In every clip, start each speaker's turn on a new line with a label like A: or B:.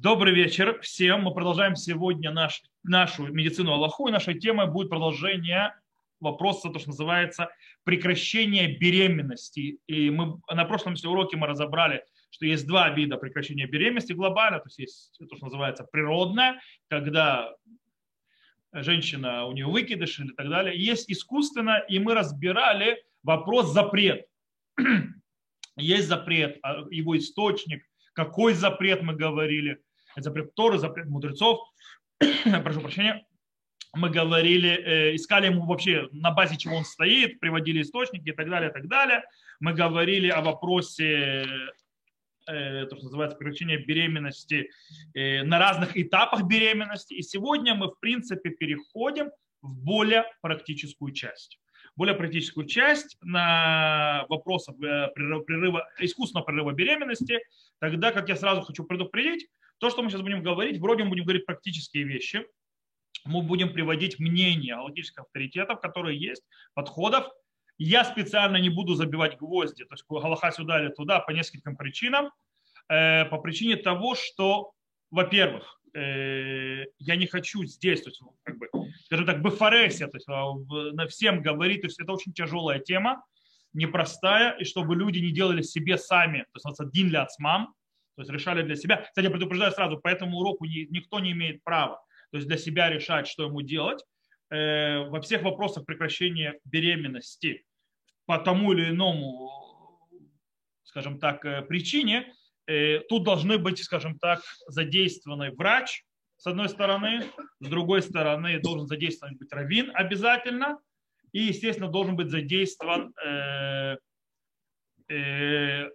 A: Добрый вечер всем. Мы продолжаем сегодня наш, нашу медицину Аллаху, и нашей темой будет продолжение вопроса, то, что называется прекращение беременности. И мы на прошлом уроке мы разобрали, что есть два вида прекращения беременности глобально, то есть есть то, что называется природное, когда женщина, у нее выкидыш или так далее. Есть искусственно, и мы разбирали вопрос запрет. Есть запрет, а его источник, какой запрет мы говорили, запрет Торы, запрет мудрецов, прошу прощения, мы говорили, э, искали ему вообще на базе чего он стоит, приводили источники и так далее, и так далее. Мы говорили о вопросе э, то, что называется прекращение беременности э, на разных этапах беременности. И сегодня мы, в принципе, переходим в более практическую часть более практическую часть на вопросы э, прерыва, искусственного прерыва беременности, тогда как я сразу хочу предупредить, то, что мы сейчас будем говорить, вроде мы будем говорить практические вещи, мы будем приводить мнения логических авторитетов, которые есть, подходов. Я специально не буду забивать гвозди, то есть Галаха сюда или туда по нескольким причинам. Э, по причине того, что, во-первых, Э, я не хочу здесь, то есть, как бы, скажем так, бефоресия, то есть, а, на всем говорить, то есть это очень тяжелая тема, непростая, и чтобы люди не делали себе сами, то есть один для мам, то есть решали для себя. Кстати, я предупреждаю сразу, по этому уроку никто не имеет права, то есть для себя решать, что ему делать. Э, во всех вопросах прекращения беременности по тому или иному, скажем так, э, причине, Э, тут должны быть, скажем так, задействованы врач, с одной стороны, с другой стороны должен задействован быть раввин обязательно, и, естественно, должен быть задействован э, э,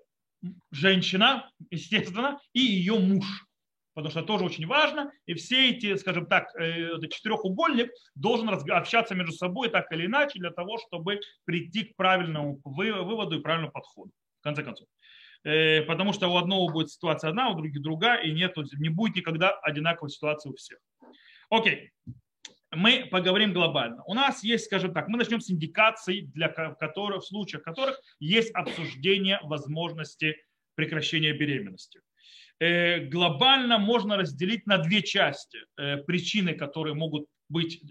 A: женщина, естественно, и ее муж, потому что тоже очень важно, и все эти, скажем так, э, четырехугольник должен общаться между собой так или иначе для того, чтобы прийти к правильному выводу и правильному подходу, в конце концов. Э, потому что у одного будет ситуация одна, у других другая, и нет, не будет никогда одинаковой ситуации у всех. Окей, мы поговорим глобально. У нас есть, скажем так, мы начнем с индикаций, для которых, в случаях которых есть обсуждение возможности прекращения беременности. Э, глобально можно разделить на две части э, причины, которые могут быть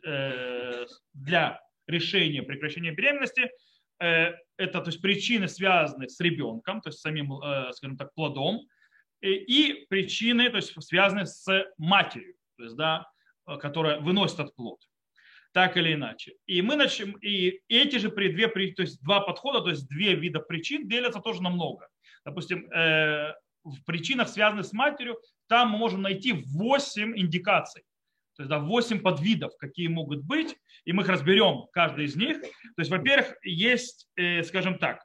A: для решения прекращения беременности – Э, это то есть причины, связанные с ребенком, то есть самим, э, скажем так, плодом, и причины, то есть связанные с матерью, то есть, да, которая выносит этот плод. Так или иначе. И мы начнем, и эти же две, то есть два подхода, то есть две вида причин делятся тоже на много. Допустим, э, в причинах, связанных с матерью, там мы можем найти 8 индикаций. То есть да, 8 подвидов, какие могут быть, и мы их разберем, каждый из них. То есть, во-первых, есть, э, скажем так,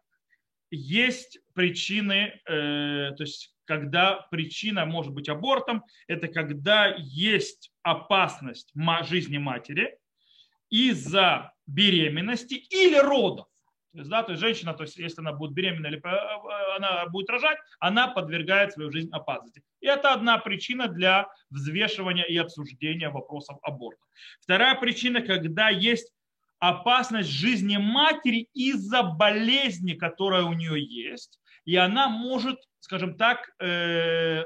A: есть причины, э, то есть когда причина может быть абортом, это когда есть опасность жизни матери из-за беременности или родов. То есть, да, то есть женщина, то есть если она будет беременна или э, она будет рожать, она подвергает свою жизнь опасности. И это одна причина для взвешивания и обсуждения вопросов аборта. Вторая причина, когда есть опасность жизни матери из-за болезни, которая у нее есть, и она может, скажем так, э,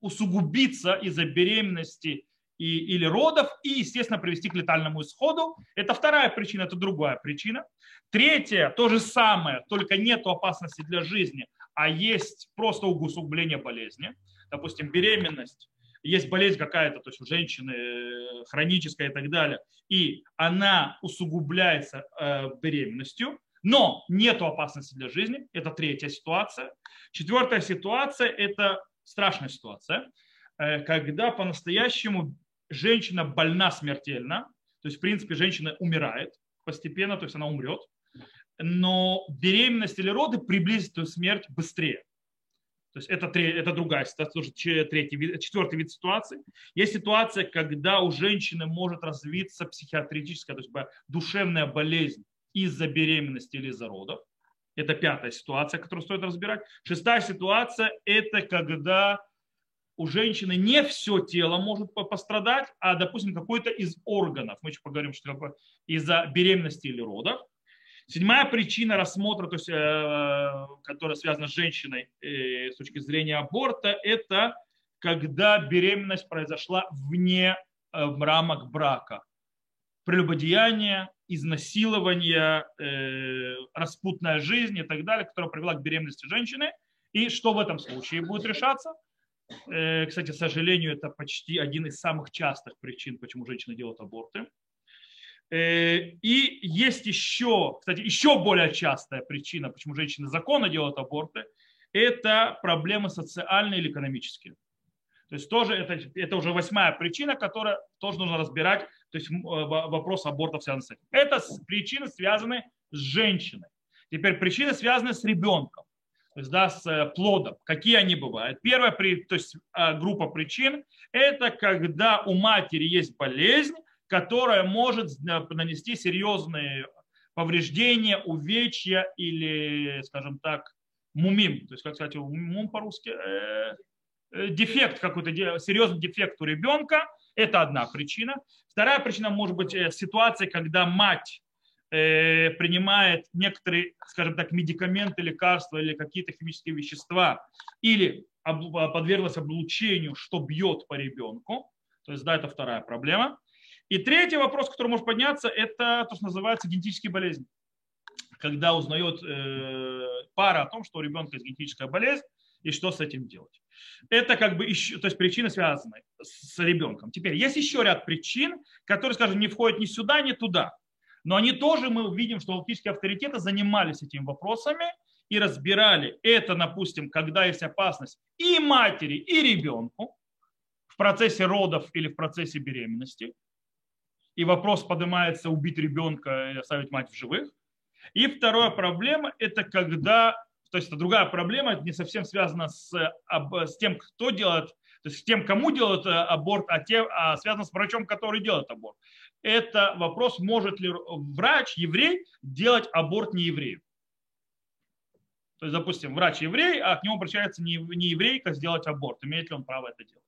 A: усугубиться из-за беременности и, или родов и, естественно, привести к летальному исходу. Это вторая причина, это другая причина. Третья, то же самое, только нет опасности для жизни, а есть просто усугубление болезни. Допустим, беременность, есть болезнь какая-то, то есть у женщины э, хроническая и так далее, и она усугубляется э, беременностью, но нет опасности для жизни. Это третья ситуация. Четвертая ситуация – это страшная ситуация, э, когда по-настоящему женщина больна смертельно, то есть, в принципе, женщина умирает постепенно, то есть она умрет, но беременность или роды приблизят эту смерть быстрее. То есть это, это другая ситуация, тоже третий четвертый вид ситуации. Есть ситуация, когда у женщины может развиться психиатрическая, то есть душевная болезнь из-за беременности или из-за родов. Это пятая ситуация, которую стоит разбирать. Шестая ситуация – это когда у женщины не все тело может пострадать, а, допустим, какой-то из органов. Мы еще поговорим, что такое из-за беременности или родов. Седьмая причина рассмотра, то есть, э, которая связана с женщиной э, с точки зрения аборта, это когда беременность произошла вне э, рамок брака. Прелюбодеяние, изнасилование, э, распутная жизнь и так далее, которая привела к беременности женщины. И что в этом случае будет решаться? Э, кстати, к сожалению, это почти один из самых частых причин, почему женщины делают аборты. Э, и есть еще, кстати, еще более частая причина, почему женщины законно делают аборты, это проблемы социальные или экономические. То есть тоже это, это уже восьмая причина, которая тоже нужно разбирать. То есть вопрос абортов связан с этим. Это причины связаны с женщиной. Теперь причины связаны с ребенком, то есть да, с э, плодом. Какие они бывают? Первая то есть, э, группа причин – это когда у матери есть болезнь, которая может нанести серьезные повреждения, увечья или, скажем так, мумим. То есть, как сказать, мум по-русски, э, э, дефект какой-то, серьезный дефект у ребенка. Это одна причина. Вторая причина может быть э, ситуация, когда мать э, принимает некоторые, скажем так, медикаменты, лекарства или какие-то химические вещества, или подверглась облучению, что бьет по ребенку. То есть, да, это вторая проблема. И третий вопрос, который может подняться, это то, что называется генетические болезни. Когда узнает э, пара о том, что у ребенка есть генетическая болезнь, и что с этим делать. Это как бы еще, то есть причины связаны с ребенком. Теперь есть еще ряд причин, которые, скажем, не входят ни сюда, ни туда. Но они тоже, мы видим, что логические авторитеты занимались этими вопросами и разбирали это, допустим, когда есть опасность и матери, и ребенку в процессе родов или в процессе беременности и вопрос поднимается убить ребенка и оставить мать в живых. И вторая проблема – это когда, то есть это другая проблема, это не совсем связана с, с тем, кто делает, то есть с тем, кому делают э, аборт, а, те, а связано с врачом, который делает аборт. Это вопрос, может ли врач, еврей, делать аборт не еврею. То есть, допустим, врач еврей, а к нему обращается не, еврейка сделать аборт. Имеет ли он право это делать?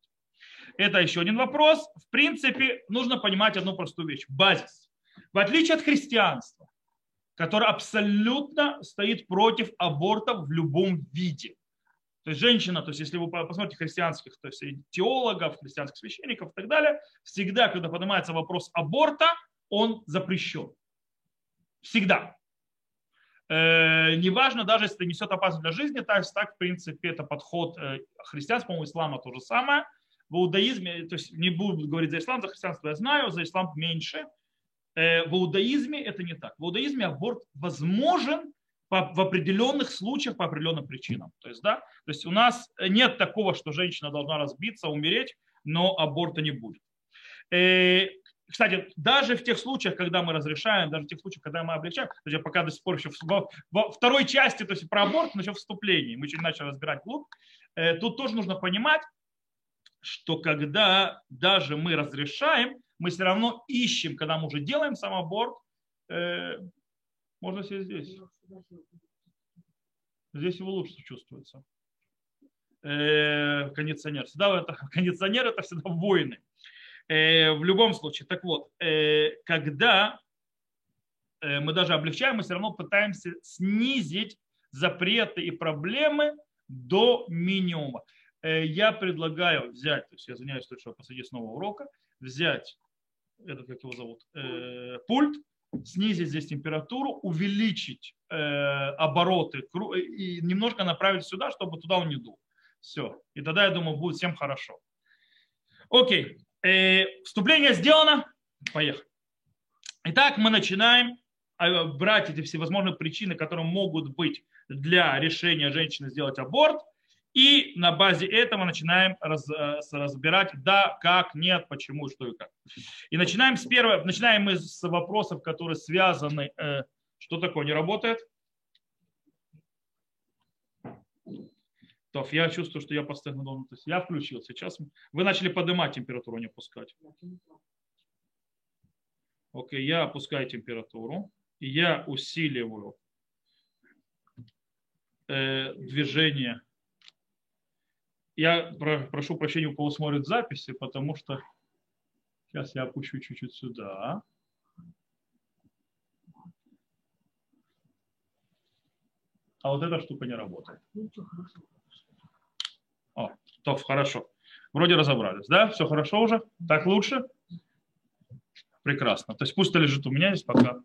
A: Это еще один вопрос. В принципе, нужно понимать одну простую вещь. Базис. В отличие от христианства, которое абсолютно стоит против абортов в любом виде. То есть женщина, то есть если вы посмотрите христианских то есть теологов, христианских священников и так далее, всегда, когда поднимается вопрос аборта, он запрещен. Всегда. Э, неважно, даже если это несет опасность для жизни, так, так в принципе, это подход э, христианского, ислама то же самое – в иудаизме, то есть не буду говорить за ислам, за христианство я знаю, за ислам меньше. Э, в иудаизме это не так. В иудаизме аборт возможен в определенных случаях по определенным причинам. То есть, да, то есть у нас нет такого, что женщина должна разбиться, умереть, но аборта не будет. Э, кстати, даже в тех случаях, когда мы разрешаем, даже в тех случаях, когда мы облегчаем, то есть я пока до сих пор еще во, во второй части, то есть про аборт, но еще вступлении, мы чуть начали разбирать клуб, э, тут тоже нужно понимать, что когда даже мы разрешаем, мы все равно ищем, когда мы уже делаем сам аборт, э, можно сесть здесь. Здесь его лучше чувствуется. Э, кондиционер. Всегда это, кондиционер это всегда войны. Э, в любом случае. Так вот, э, когда э, мы даже облегчаем, мы все равно пытаемся снизить запреты и проблемы до минимума. Э, я предлагаю взять, то есть я извиняюсь, что посреди снова урока, взять этот, как его зовут, э, пульт, снизить здесь температуру, увеличить э, обороты и немножко направить сюда, чтобы туда он не дул. Все. И тогда, я думаю, будет всем хорошо. Окей. Э, вступление сделано. Поехали. Итак, мы начинаем брать эти всевозможные причины, которые могут быть для решения женщины сделать аборт, и на базе этого начинаем раз, э, разбирать, да, как, нет, почему, что и как. И начинаем с первого, начинаем мы с вопросов, которые связаны, э, что такое не работает. То, я чувствую, что я постоянно должен, то есть я включил. Сейчас вы начали поднимать температуру, не опускать. Окей, я опускаю температуру, я усиливаю э, движение я прошу прощения, у кого смотрит записи, потому что сейчас я опущу чуть-чуть сюда. А вот эта штука не работает. О, то хорошо. Вроде разобрались, да? Все хорошо уже? Так лучше? Прекрасно. То есть пусть лежит у меня здесь пока.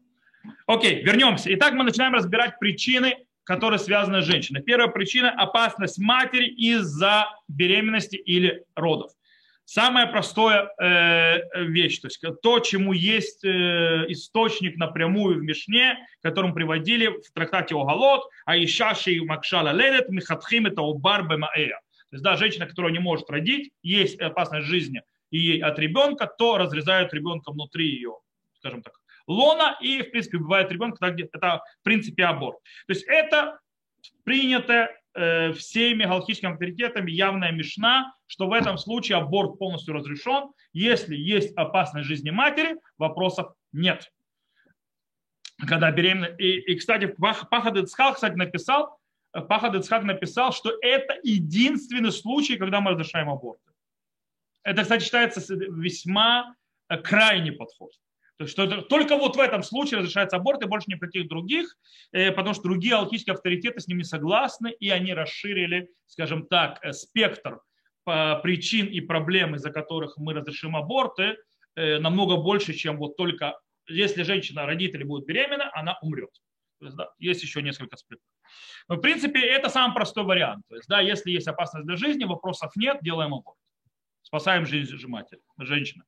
A: Окей, вернемся. Итак, мы начинаем разбирать причины, которые связаны с женщиной. Первая причина – опасность матери из-за беременности или родов. Самая простая э, вещь, то есть то, чему есть э, источник напрямую в Мишне, которым приводили в трактате Огалот, а ишаши макшала ледет михатхим это убар бемаэя. То есть, да, женщина, которая не может родить, есть опасность жизни и от ребенка, то разрезают ребенка внутри ее, скажем так, лона, и, в принципе, бывает ребенок, это, в принципе, аборт. То есть это принятое э, всеми галактическими авторитетами явная мешна, что в этом случае аборт полностью разрешен. Если есть опасность жизни матери, вопросов нет. Когда беременна. И, и кстати, Пахад Ицхак, кстати, написал, Пахад Ицхак написал, что это единственный случай, когда мы разрешаем аборты. Это, кстати, считается весьма э, крайний подход. То есть, что только вот в этом случае разрешается аборт и больше ни при других, э, потому что другие алхимические авторитеты с ними согласны, и они расширили, скажем так, э, спектр причин и проблем, из-за которых мы разрешим аборты, намного больше, чем вот только если женщина, родители будут беременна, она умрет. То есть, да, есть еще несколько спрятов. Но, в принципе, это самый простой вариант. То есть, да, если есть опасность для жизни, вопросов нет, делаем аборт. Спасаем жизнь матери, женщины.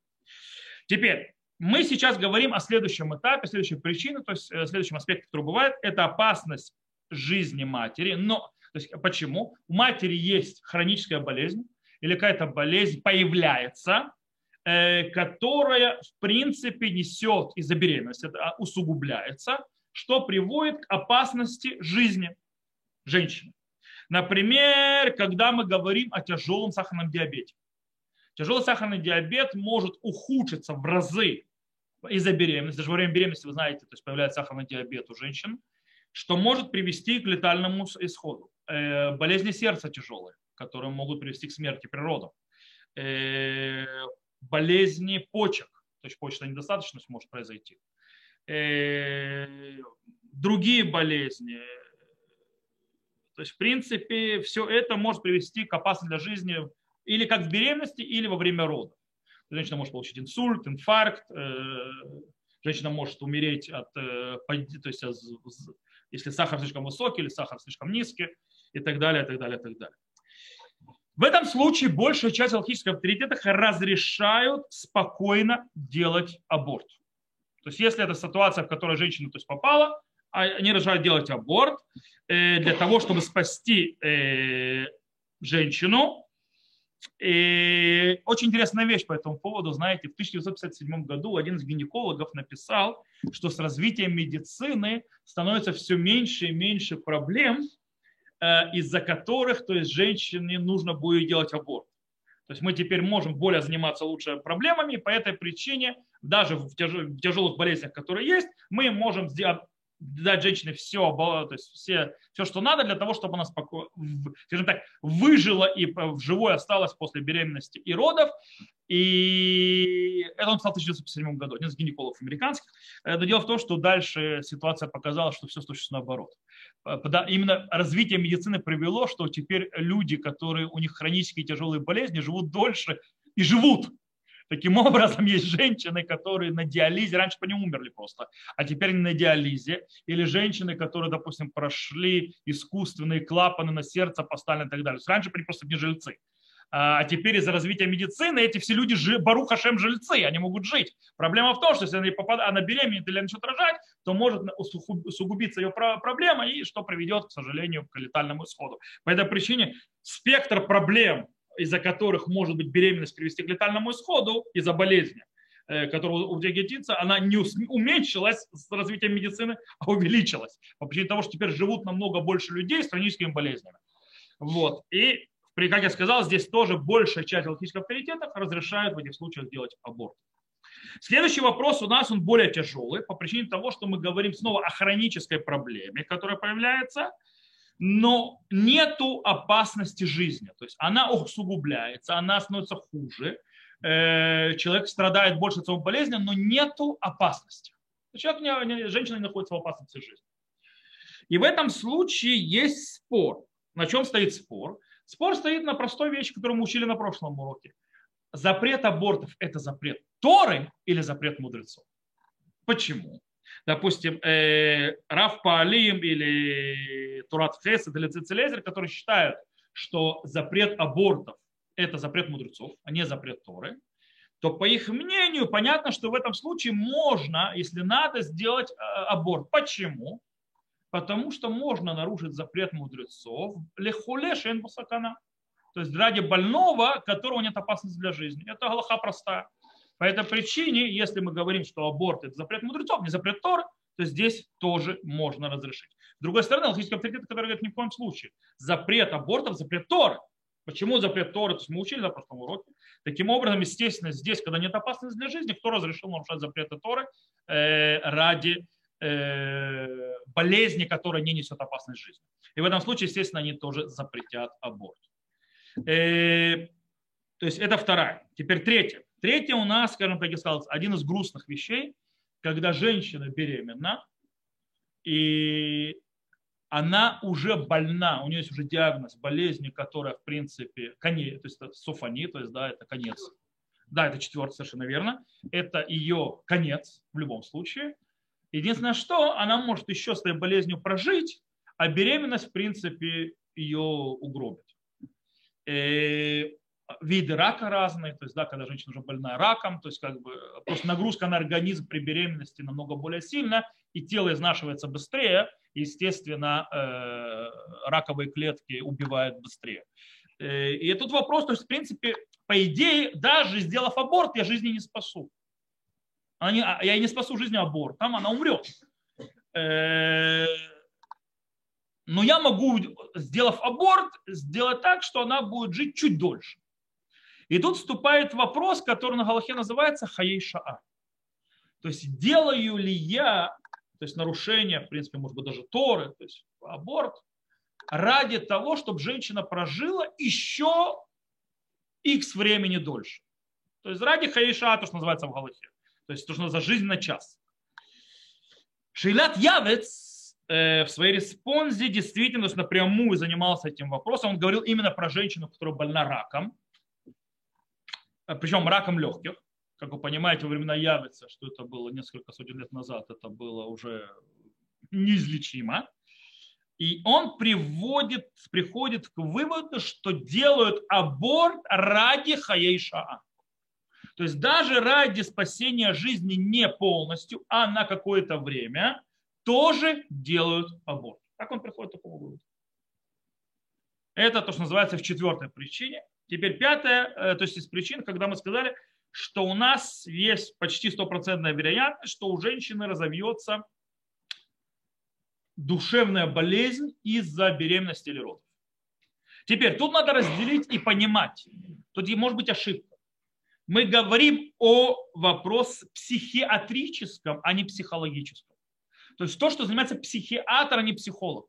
A: Теперь, мы сейчас говорим о следующем этапе, следующей причине, то есть э, следующем аспекте, который бывает, это опасность жизни матери. Но то есть, почему? У матери есть хроническая болезнь или какая-то болезнь появляется, э, которая в принципе несет из-за беременности, это усугубляется, что приводит к опасности жизни женщины. Например, когда мы говорим о тяжелом сахарном диабете. Тяжелый сахарный диабет может ухудшиться в разы из-за беременности. Даже во время беременности, вы знаете, то есть появляется сахарный диабет у женщин, что может привести к летальному исходу. Э, болезни сердца тяжелые, которые могут привести к смерти при родах. Э, болезни почек, то есть почечная недостаточность может произойти. Э, другие болезни. То есть, в принципе, все это может привести к опасности для жизни или как в беременности, или во время родов. Женщина может получить инсульт, инфаркт, э, женщина может умереть от, э, то есть, если сахар слишком высокий или сахар слишком низкий и так далее, и так далее, и так далее. В этом случае большая часть алхимических авторитетов разрешают спокойно делать аборт. То есть если это ситуация, в которой женщина то есть, попала, а они разрешают делать аборт э, для того, чтобы спасти женщину и очень интересная вещь по этому поводу. Знаете, в 1957 году один из гинекологов написал, что с развитием медицины становится все меньше и меньше проблем, э, из-за которых то есть, женщине нужно будет делать аборт. То есть мы теперь можем более заниматься лучше проблемами, по этой причине даже в тяжелых болезнях, которые есть, мы можем дать женщине все, то есть все, все, что надо для того, чтобы она спокойно, скажем так, выжила и в живой осталась после беременности и родов. И это он стал в 1957 году, один из гинекологов американских. Но дело в том, что дальше ситуация показала, что все случилось наоборот. Именно развитие медицины привело, что теперь люди, которые у них хронические тяжелые болезни, живут дольше и живут. Таким образом, есть женщины, которые на диализе, раньше по ним умерли просто, а теперь на диализе, или женщины, которые, допустим, прошли искусственные клапаны на сердце, поставлены и так далее. Раньше они просто не жильцы. А, а теперь из-за развития медицины эти все люди, Баруха Шем, жильцы, они могут жить. Проблема в том, что если она, попадает, она беременеет или начнет рожать, то может усугубиться ее проблема, и что приведет, к сожалению, к летальному исходу. По этой причине спектр проблем из-за которых может быть беременность привести к летальному исходу из-за болезни, э, которая у вегетица, она не уменьшилась с развитием медицины, а увеличилась. По причине того, что теперь живут намного больше людей с хроническими болезнями. Вот. И, как я сказал, здесь тоже большая часть алхимических авторитетов разрешают в этих случаях делать аборт. Следующий вопрос у нас, он более тяжелый, по причине того, что мы говорим снова о хронической проблеме, которая появляется – но нету опасности жизни. То есть она усугубляется, она становится хуже, э, человек страдает больше от своей болезни, но нету опасности. Человек, женщина не находится в опасности жизни. И в этом случае есть спор. На чем стоит спор? Спор стоит на простой вещи, которую мы учили на прошлом уроке. Запрет абортов – это запрет Торы или запрет мудрецов? Почему? Допустим, э, Раф Паалим или Турат Хесед или Цицелезер, которые считают, что запрет абортов – это запрет мудрецов, а не запрет Торы, то по их мнению понятно, что в этом случае можно, если надо, сделать э, аборт. Почему? Потому что можно нарушить запрет мудрецов лехуле шен бусакана. То есть ради больного, которого нет опасности для жизни. Это галаха простая. По этой причине, если мы говорим, что аборт это запрет мудрецов, не запрет Торы, то здесь тоже можно разрешить. С другой стороны, логический авторитет, который говорит ни в коем случае. Запрет абортов, запрет Торы. Почему запрет Торы? То есть мы учили на прошлом уроке. Таким образом, естественно, здесь, когда нет опасности для жизни, кто разрешил нарушать запреты Торы э, ради э, болезни, которая не несет опасность жизни. И в этом случае, естественно, они тоже запретят аборт. Э, то есть это вторая. Теперь третья. Третья у нас, скажем так, я сказал, один из грустных вещей, когда женщина беременна, и она уже больна, у нее есть уже диагноз болезни, которая, в принципе, конец, то есть это суфани, то есть, да, это конец. Да, это четвертый, совершенно верно. Это ее конец в любом случае. Единственное, что она может еще с этой болезнью прожить, а беременность, в принципе, ее угробит. Э, виды рака разные, то есть, да, когда женщина уже больна раком, то есть, как бы, просто нагрузка на организм при беременности намного более сильна, и тело изнашивается быстрее, естественно, э, раковые клетки убивают быстрее. Э, и тут вопрос, то есть, в принципе, по идее, даже сделав аборт, я жизни не спасу. А, я не спасу жизнь абортом, она умрет. Э, но я могу, сделав аборт, сделать так, что она будет жить чуть дольше. И тут вступает вопрос, который на Галахе называется хаей. То есть делаю ли я, то есть нарушение, в принципе, может быть, даже Торы, то есть аборт, ради того, чтобы женщина прожила еще x времени дольше. То есть ради хаиша, то, что называется в Галахе. То есть то, что за жизнь на час. Шейлат Явец э, в своей респонзе действительно напрямую занимался этим вопросом. Он говорил именно про женщину, которая больна раком. Э, причем раком легких. Как вы понимаете, во времена Явица, что это было несколько сотен лет назад, это было уже неизлечимо. И он приводит, приходит к выводу, что делают аборт ради хаейшаа. То есть даже ради спасения жизни не полностью, а на какое-то время тоже делают аборт. Как он приходит к такому выводу? Это то, что называется в четвертой причине. Теперь пятая, э, то есть из причин, когда мы сказали, что у нас есть почти стопроцентная вероятность, что у женщины разовьется душевная болезнь из-за беременности или родов. Теперь тут надо разделить и понимать. Тут может быть ошибка. Мы говорим о вопросе психиатрическом, а не психологическом. То есть то, что занимается психиатр, а не психолог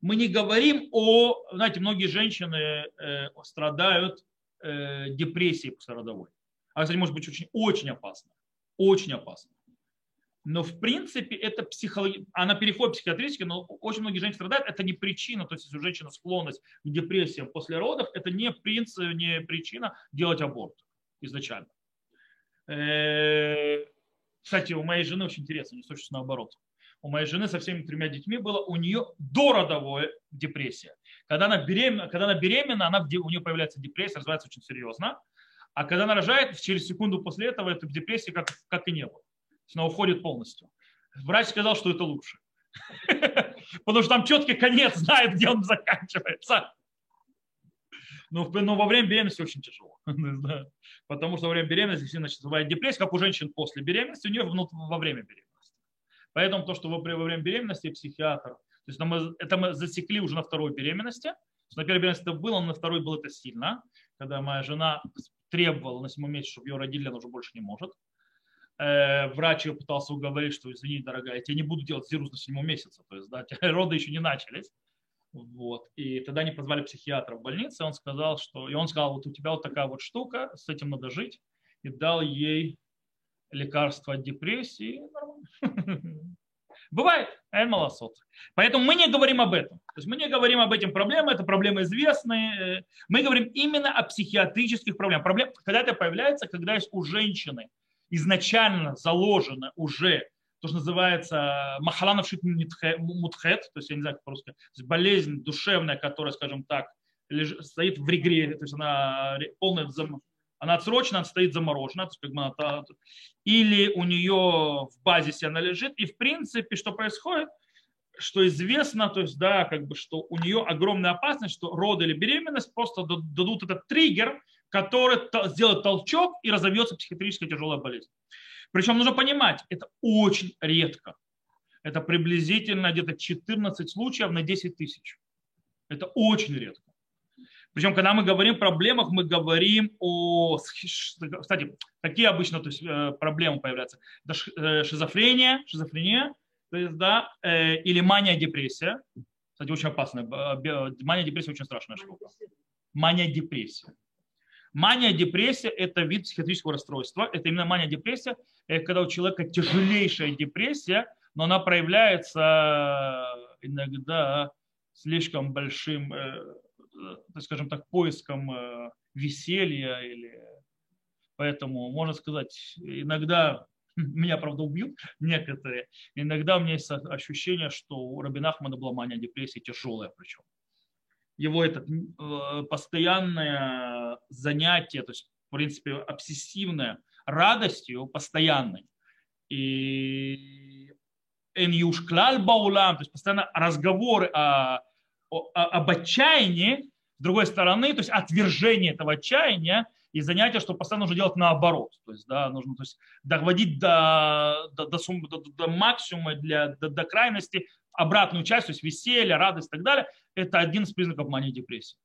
A: мы не говорим о, знаете, многие женщины э, страдают э, депрессией послеродовой. А, кстати, может быть очень, очень опасно. Очень опасно. Но в принципе это психология, она переходит в психиатрически, но очень многие женщины страдают, это не причина, то есть если у женщины склонность к депрессиям после родов, это не, принцип, не причина делать аборт изначально. Э, кстати, у моей жены очень интересно, не точно наоборот у моей жены со всеми тремя детьми было у нее дородовая депрессия. Когда она беременна, когда она, беременна она, у нее появляется депрессия, развивается очень серьезно. А когда она рожает, через секунду после этого этой депрессии как, как и не было. Она уходит полностью. Врач сказал, что это лучше. Потому что там четкий конец, знает, где он заканчивается. Но, но во время беременности очень тяжело. Потому что во время беременности действительно бывает депрессия, как у женщин после беременности, у нее во время беременности. Поэтому то, что во время беременности психиатр, то есть мы, это мы засекли уже на второй беременности, на первой беременности это было, но на второй было это сильно, когда моя жена требовала на седьмом месяце, чтобы ее родили, она уже больше не может. Э, врач ее пытался уговорить, что извини, дорогая, я тебе не буду делать зирус на седьмом месяце, то есть да, роды еще не начались. Вот. И тогда они позвали психиатра в больнице, он сказал, что... И он сказал, вот у тебя вот такая вот штука, с этим надо жить. И дал ей лекарство от депрессии. Бывает, эн малосот. Поэтому мы не говорим об этом. То есть мы не говорим об этих проблемах, это проблемы известные. Мы говорим именно о психиатрических проблемах. Проблем, когда это появляется, когда есть у женщины изначально заложено уже то, что называется махаланавшит мутхет, то есть я не знаю, как по-русски, болезнь душевная, которая, скажем так, стоит в регре, то есть она полная она отсрочена, стоит заморожена, как бы она, или у нее в базисе она лежит, и в принципе, что происходит, что известно, то есть, да, как бы, что у нее огромная опасность, что роды или беременность просто дадут этот триггер, который сделает толчок и разовьется психиатрическая тяжелая болезнь. Причем нужно понимать, это очень редко. Это приблизительно где-то 14 случаев на 10 тысяч. Это очень редко. Причем, когда мы говорим о проблемах, мы говорим о... Кстати, какие обычно то есть, э, проблемы появляются? Это э, шизофрения, шизофрения, то есть, да, э, или мания, депрессия. Кстати, очень опасная. Мания, депрессия очень страшная штука. Мания, депрессия. Мания, депрессия – это вид психиатрического расстройства. Это именно мания, депрессия, когда у человека тяжелейшая депрессия, но она проявляется иногда слишком большим скажем так, поиском э, веселья или поэтому можно сказать иногда меня правда убьют некоторые иногда у меня есть ощущение что у Рабина Ахмада была мания депрессии тяжелая причем его это э, постоянное занятие то есть в принципе обсессивное радостью постоянной. И Эньюш Клаль Баулам, то есть постоянно разговоры о об отчаянии, с другой стороны, то есть отвержение этого отчаяния и занятие, что постоянно нужно делать наоборот. То есть, да, нужно то есть, доводить до, до, до, до, до максимума, для, до, до крайности обратную часть, то есть веселье, радость и так далее. Это один из признаков мании депрессии.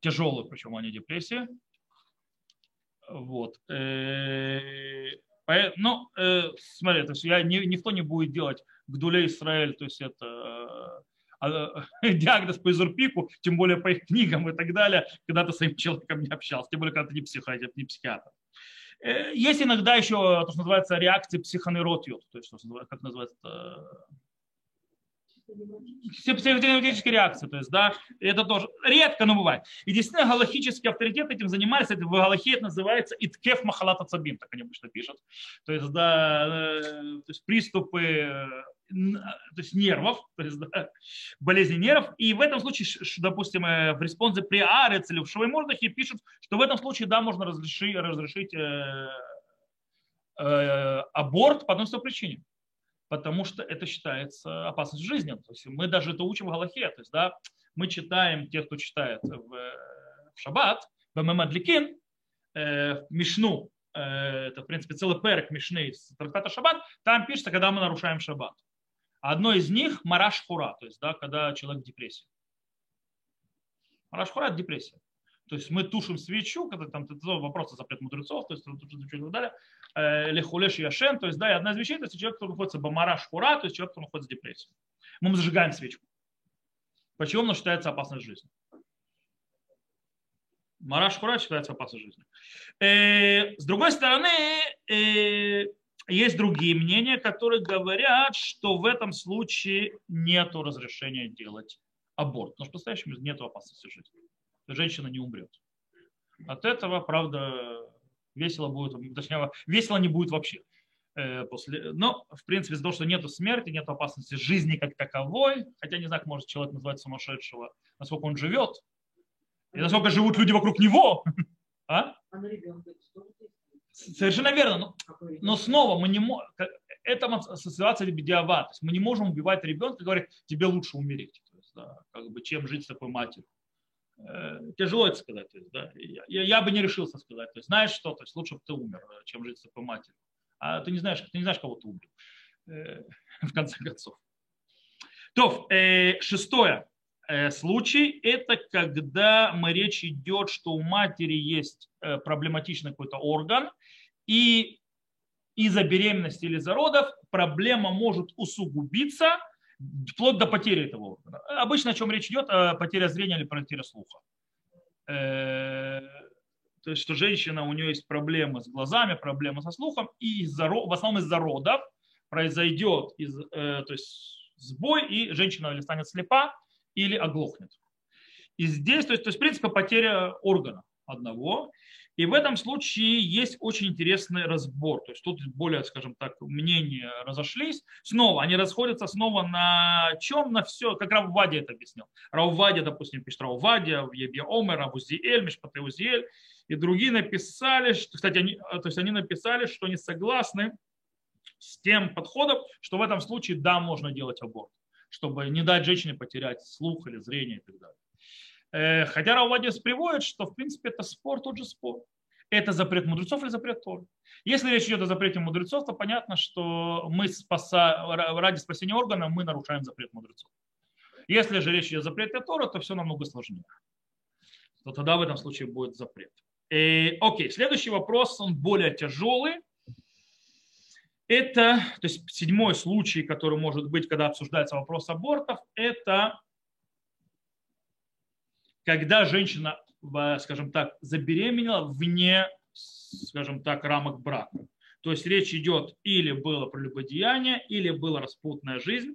A: Тяжелый, причем мании депрессии. Вот. Э, ну, э, смотри, то есть я, никто не будет делать Гдуле Израиль, то есть это диагноз по изурпику, тем более по их книгам и так далее, когда ты с этим человеком не общался, тем более, когда ты не психолог, не психиатр. Э, есть иногда еще то, что называется реакции психонейротиот, то есть, как называется, психологические реакции, то есть, да, это тоже редко, но бывает. И действительно, галахический авторитет этим занимались, в Галахе это называется иткеф махалата цабим, так они обычно пишут. То есть, да, э, то есть приступы э, то есть нервов, то есть, да, болезни нервов. И в этом случае, допустим, э, в респонсе при Арец или в Швеймордахе пишут, что в этом случае, да, можно разрешить, разрешить э, э, аборт по одной причине. Потому что это считается опасностью жизни. То есть мы даже это учим в Галахе. То есть, да, мы читаем, те, кто читает в, в Шаббат, в Мемадликин, э, Мишну, э, это, в принципе, целый перек Мишны из трактата Шаббат, там пишется, когда мы нарушаем Шаббат. Одно из них – мараш хура, то есть да, когда человек в депрессии. Мараш хура – депрессия. То есть мы тушим свечу, когда там вопросы запрет мудрецов, то есть и так далее, э, лехулеш яшен, то есть да, и одна из вещей, то есть человек, который находится бамараш хура, то есть человек, который находится в депрессии. Мы зажигаем свечку. Почему он считается опасной жизни? Мараш хура считается опасной жизнью. Э, с другой стороны, э, есть другие мнения, которые говорят, что в этом случае нет разрешения делать аборт. Потому что по-настоящему нет опасности жизни. Женщина не умрет. От этого, правда, весело будет, точнее, весело не будет вообще. Э, после, но, в принципе, из-за того, что нет смерти, нет опасности жизни как таковой, хотя не знаю, как может человек назвать сумасшедшего, насколько он живет, и насколько живут люди вокруг него. А? Совершенно верно. Но, но снова мы не можем, это ассоциация бедиава. То есть мы не можем убивать ребенка и говорить, тебе лучше умереть. То есть, да, как бы, чем жить с такой матерью. Э, тяжело это сказать. То есть, да, я, я бы не решился сказать. То есть, знаешь что, то есть лучше бы ты умер, э, чем жить с такой матерью. А ты не знаешь, ты не знаешь, кого ты убил. Э, в конце концов. То, э, шестое э, случай – это когда мы речь идет, что у матери есть э, проблематичный какой-то орган, и из-за беременности или за родов проблема может усугубиться вплоть до потери этого органа. Обычно о чем речь идет, о потере зрения или потере слуха. Э, то есть, что женщина, у нее есть проблемы с глазами, проблемы со слухом, и из-за, в основном из-за родов, произойдет из, э, то есть сбой, и женщина или станет слепа, или оглохнет. И здесь, то есть, то есть в принципе, потеря органа одного. И в этом случае есть очень интересный разбор. То есть тут более, скажем так, мнения разошлись. Снова они расходятся снова на чем? На все, как Раввади это объяснил. Раввади, допустим, пишет Раввади, Ебья Омер, Абузиэль, Мишпате Узиэль. И другие написали, что, кстати, они, то есть они написали, что они согласны с тем подходом, что в этом случае да, можно делать аборт, чтобы не дать женщине потерять слух или зрение и так далее. Э, хотя Равадис приводит, что в принципе это спор, тот же спор. Это запрет мудрецов или запрет Торы. Если речь идет о запрете мудрецов, то понятно, что мы спаса, ради спасения органа мы нарушаем запрет мудрецов. Если же речь идет о запрете Тора, то все намного сложнее. То тогда в этом случае будет запрет. И, э, окей, следующий вопрос, он более тяжелый. Это, то есть седьмой случай, который может быть, когда обсуждается вопрос абортов, это когда женщина, скажем так, забеременела вне, скажем так, рамок брака. То есть речь идет или было прелюбодеяние, или была распутная жизнь,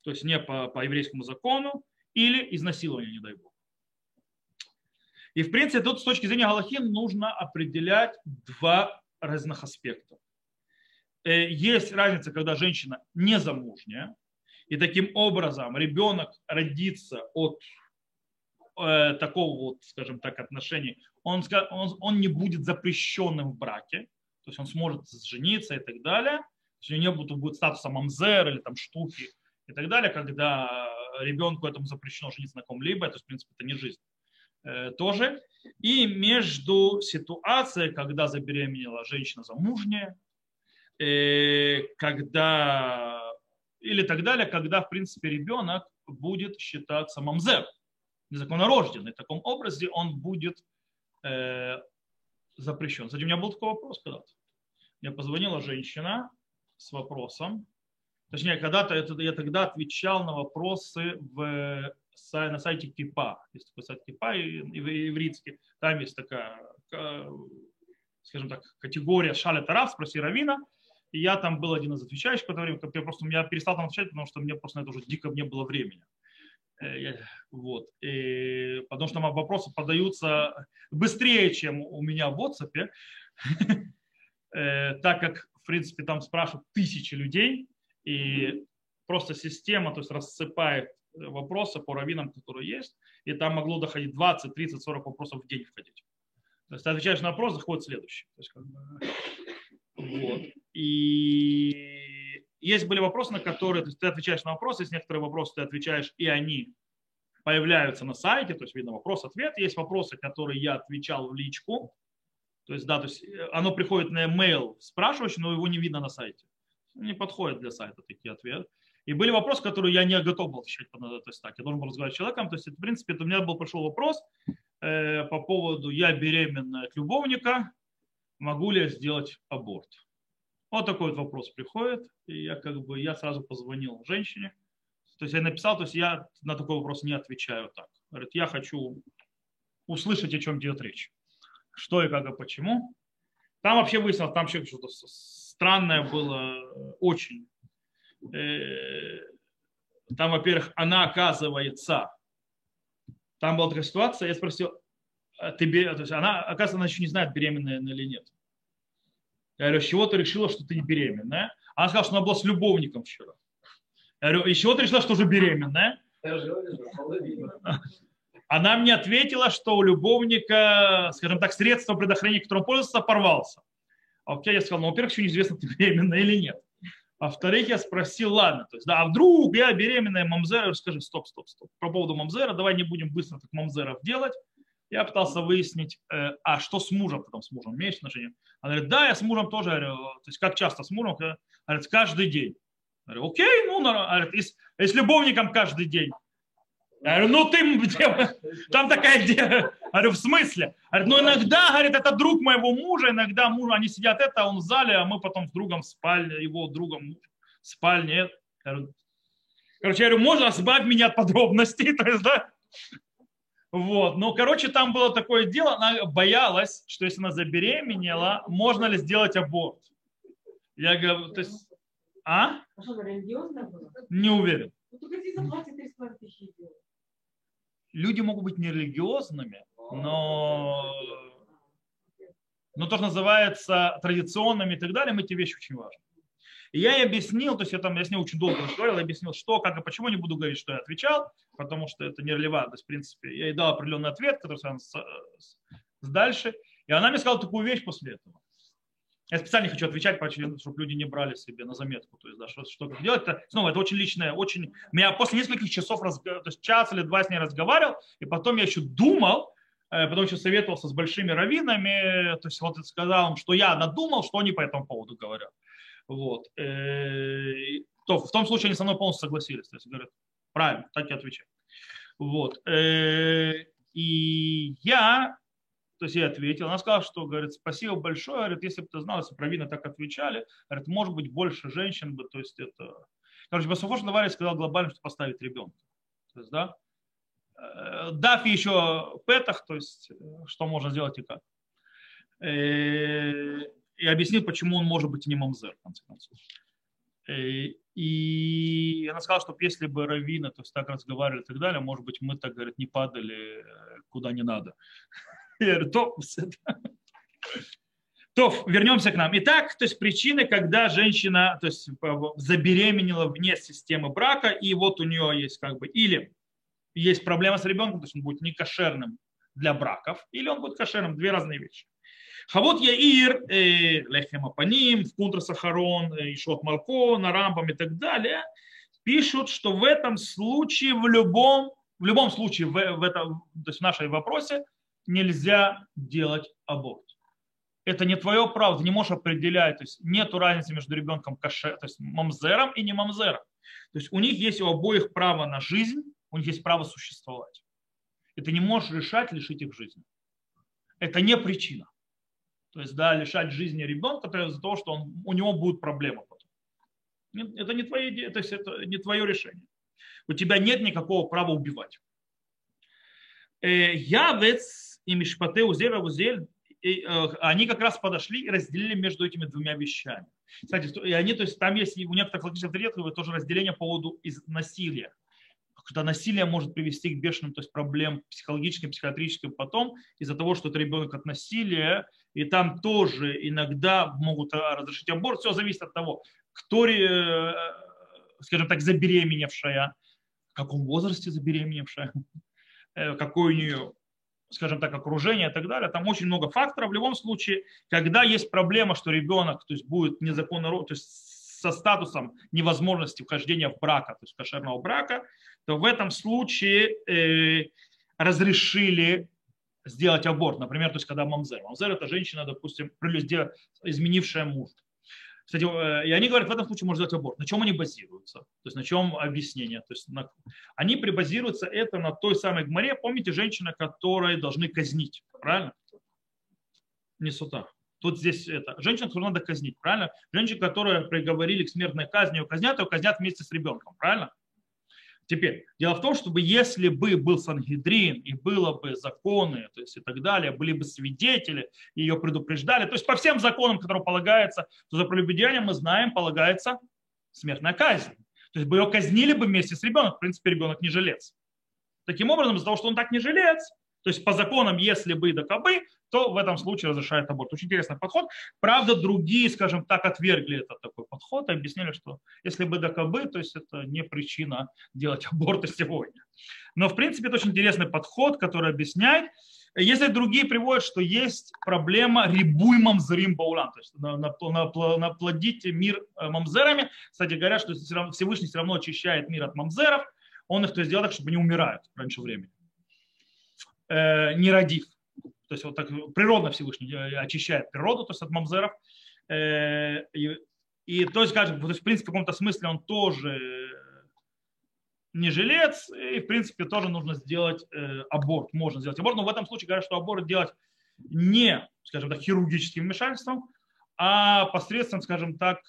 A: то есть не по, по еврейскому закону, или изнасилование, не дай бог. И в принципе тут с точки зрения Галахи нужно определять два разных аспекта. Э, есть разница, когда женщина незамужняя, и таким образом ребенок родится от э, такого вот, скажем так, отношения, он, он, он не будет запрещенным в браке, то есть он сможет жениться и так далее, то есть у него не будет, будет статуса мамзер или там штуки и так далее, когда ребенку этому запрещено жениться на ком-либо, то есть, в принципе, это не жизнь. Э, тоже. И между ситуацией, когда забеременела женщина замужняя, э, когда или так далее, когда, в принципе, ребенок будет считаться мамзер незаконнорожденный. В таком образе он будет э, запрещен. Кстати, у меня был такой вопрос когда-то. Мне позвонила женщина с вопросом, точнее, когда-то я тогда отвечал на вопросы в, на сайте Кипа. Есть такой сайт Кипа ивритский. Там есть такая, скажем так, категория Шаля Тарав, спроси Равина. И я там был один из отвечающих, который я просто я перестал там отвечать, потому что мне просто на это уже дико не было времени. Э, вот. И, потому что вопросы подаются быстрее, чем у меня в WhatsApp, э, так как, в принципе, там спрашивают тысячи людей, и просто система то есть, рассыпает вопросы по раввинам, которые есть, и там могло доходить 20, 30, 40 вопросов в день входить. То есть ты отвечаешь на вопрос, заходит следующий. То есть, как бы, вот. И есть были вопросы, на которые то есть ты отвечаешь на вопросы, есть некоторые вопросы ты отвечаешь, и они появляются на сайте, то есть видно вопрос-ответ. Есть вопросы, которые я отвечал в личку. То есть, да, то есть э, оно приходит на email спрашивающий, но его не видно на сайте. Не подходит для сайта такие ответы. И были вопросы, которые я не готов был отвечать. То есть так, я должен был разговаривать с человеком. То есть, в принципе, у меня был пришел вопрос э, по поводу «я беременна от любовника, могу ли я сделать аборт?» Вот такой вот вопрос приходит, и я как бы, я сразу позвонил женщине, то есть я написал, то есть я на такой вопрос не отвечаю так. Говорит, я хочу услышать, о чем идет речь. Что и как и почему. Там вообще выяснилось, там вообще что-то странное было очень. Э, там, во-первых, она оказывается, там была такая ситуация, я спросил, «А ты, то есть она, оказывается, она еще не знает, беременная она или нет. Я говорю, с чего ты решила, что ты не беременная? Она сказала, что она была с любовником вчера. Я говорю, из чего ты решила, что уже беременная? Она мне ответила, что у любовника, скажем так, средство предохранения, которым пользуется, порвался. Окей, я сказал, ну, во-первых, еще неизвестно, ты беременна или нет. А во-вторых, я спросил, ладно, то есть, да, а вдруг я беременная мамзера, скажи, стоп, стоп, стоп. По поводу мамзера, давай не будем быстро так мамзеров делать я пытался выяснить, э, а что с мужем, потом с мужем, имеешь отношение? Она говорит, да, я с мужем тоже, говорю, то есть как часто с мужем? Она говорит, каждый день. Я говорю, окей, ну, говорит, и с, и с любовником каждый день. Я говорю, ну ты, там такая дело. Говорю, в смысле? Говорит, ну иногда, говорит, это друг моего мужа, иногда муж, они сидят это, он в зале, а мы потом с другом в спальне, его другом в спальне. Короче, я говорю, можно избавить меня от подробностей, то есть, да? Вот. Ну, короче, там было такое дело, она боялась, что если она забеременела, можно ли сделать аборт. Я говорю, то есть, А?
B: А?
A: Не уверен.
B: Ну, только если заплатит 3,5 тысячи сделать.
A: Люди могут быть нерелигиозными, но, но то, что называется традиционными и так далее, эти вещи очень важны. И я ей объяснил, то есть я там, я с ней очень долго разговаривал, я объяснил, что, как и почему, не буду говорить, что я отвечал, потому что это нерелевантно. То в принципе, я ей дал определенный ответ, который связан с, с, с дальше. И она мне сказала такую вещь после этого. Я специально не хочу отвечать, чтобы люди не брали себе на заметку. То есть, да, что, что как делать. Это, снова, это очень личное, очень... Я после нескольких часов, разго... то есть час или два с ней разговаривал, и потом я еще думал, э, потом еще советовался с большими раввинами, то есть вот сказал им, что я надумал, что они по этому поводу говорят. Вот. Э, то в том случае они со мной полностью согласились. То есть говорят, правильно, так и отвечаю. Вот. Э, и я, то есть я ответил, она сказала, что, говорит, спасибо большое, говорит, если бы ты знал, если правильно так отвечали, говорит, может быть, больше женщин бы, то есть это... Короче, Басуфош Навари сказал глобально, что поставить ребенка. То есть, да, э, дав еще петах, то есть, что можно сделать и как и объяснил, почему он может быть не мамзер, в конце концов. Э, и она сказала, что если бы раввины то есть так разговаривали и так далее, может быть, мы так, говорит, не падали э, куда не надо. Я говорю, то, то, вернемся к нам. Итак, то есть причины, когда женщина то есть, забеременела вне системы брака, и вот у нее есть как бы, или есть проблема с ребенком, то есть он будет не кошерным для браков, или он будет кошерным, две разные вещи. Хавот Яир, э, Лехем Апаним, в Кунтра Сахарон, э, Ишот Малко, на Рамбам и так далее, пишут, что в этом случае, в любом, в любом случае, в, в, этом, то есть в нашей вопросе, нельзя делать аборт. Это не твое право, ты не можешь определять, то есть нет разницы между ребенком каше, то есть мамзером и не мамзером. То есть у них есть у обоих право на жизнь, у них есть право существовать. И ты не можешь решать лишить их жизни. Это не причина. То есть, да, лишать жизни ребенка из-за того, что он, у него будут проблемы потом. Это не, твои, то есть это не твое решение. У тебя нет никакого права убивать. Э, Явец и Мишпате Узель Узель, э, они как раз подошли и разделили между этими двумя вещами. Кстати, и они, то есть там есть у некоторых логических авторитетов тоже разделение по поводу из насилия когда насилие может привести к бешеным то есть проблем психологическим, психиатрическим потом из-за того, что это ребенок от насилия, и там тоже иногда могут а, разрешить аборт. Все зависит от того, кто, э, скажем так, забеременевшая, в каком возрасте забеременевшая, э, какое у нее скажем так, окружение и так далее. Там очень много факторов. В любом случае, когда есть проблема, что ребенок то есть, будет незаконно, то есть со статусом невозможности вхождения в брака, то есть кошерного брака, то в этом случае э, разрешили сделать аборт. Например, то есть когда мамзер. Мамзер это женщина, допустим, изменившая муж. Кстати, э, и они говорят, в этом случае можно сделать аборт. На чем они базируются? То есть на чем объяснение? То есть на... Они прибазируются это на той самой гморе. Помните, женщина, которой должны казнить, правильно? Не сута. Тут здесь это, женщина, которую надо казнить, правильно? Женщина, которую приговорили к смертной казни, ее казнят, ее казнят вместе с ребенком, правильно? Теперь, дело в том, чтобы если бы был Сангидрин и было бы законы, то есть и так далее, были бы свидетели, ее предупреждали, то есть по всем законам, которые полагается, то за прелюбодеяние мы знаем, полагается смертная казнь. То есть бы ее казнили бы вместе с ребенком, в принципе, ребенок не жилец. Таким образом, из-за того, что он так не жилец, то есть по законам, если бы да кабы, то в этом случае разрешает аборт. Очень интересный подход. Правда, другие, скажем так, отвергли этот такой подход и объяснили, что если бы да кабы, то есть это не причина делать аборты сегодня. Но, в принципе, это очень интересный подход, который объясняет, если другие приводят, что есть проблема рибуй мамзерим баулам, то есть наплодить мир э, мамзерами. Кстати говоря, что Всевышний все равно очищает мир от мамзеров, он их то есть делает так, чтобы не умирают раньше времени. Э, не родив. То есть вот так природно Всевышний э, очищает природу, то есть от мамзеров. Э, и, и то есть, скажем, то есть, в принципе, в каком-то смысле он тоже не жилец, и, в принципе, тоже нужно сделать аборт. Можно сделать аборт, но в этом случае говорят, что аборт делать не, скажем так, хирургическим вмешательством, а посредством, скажем так,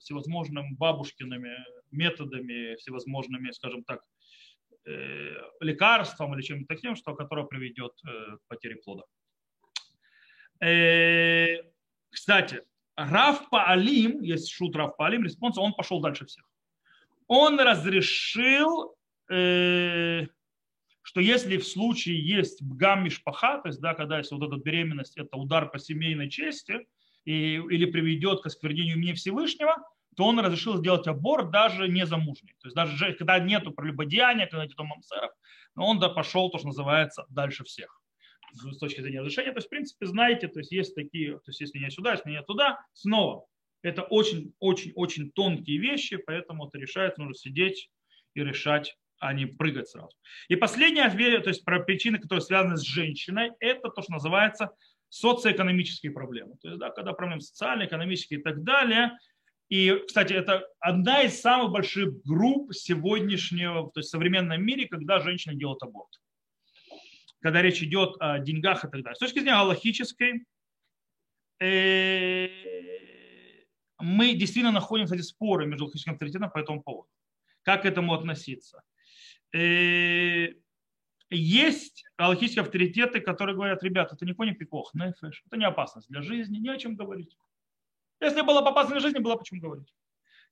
A: всевозможными бабушкиными методами, всевозможными, скажем так, лекарством или чем-то таким, что, которое приведет э, к потере плода. Э, кстати, Рав Паалим, есть шут Рав Паалим, респонс, он пошел дальше всех. Он разрешил, э, что если в случае есть бгам мишпаха, то есть, да, когда есть вот эта беременность, это удар по семейной чести, и, или приведет к осквернению имени Всевышнего, то он разрешил сделать аборт даже не замужний. То есть даже когда нету прелюбодеяния, когда нету мамсеров, он да пошел, то, что называется, дальше всех с точки зрения разрешения. То есть, в принципе, знаете, то есть есть такие, то есть если не сюда, если не туда, снова. Это очень-очень-очень тонкие вещи, поэтому это решается, нужно сидеть и решать, а не прыгать сразу. И последняя, то есть про причины, которые связаны с женщиной, это то, что называется социоэкономические проблемы. То есть, да, когда проблемы социальные, экономические и так далее. И, кстати, это одна из самых больших групп сегодняшнего, то есть в современном мире, когда женщина делает аборт когда речь идет о деньгах и так далее. С точки зрения галактической, э, мы действительно находим, кстати, споры между галактическим авторитетом по этому поводу. Как к этому относиться? Э, есть галактические авторитеты, которые говорят, ребята, это не пикох, нефеш, это не опасность для жизни, не о чем говорить. Если было бы опасно для жизни, было почему говорить.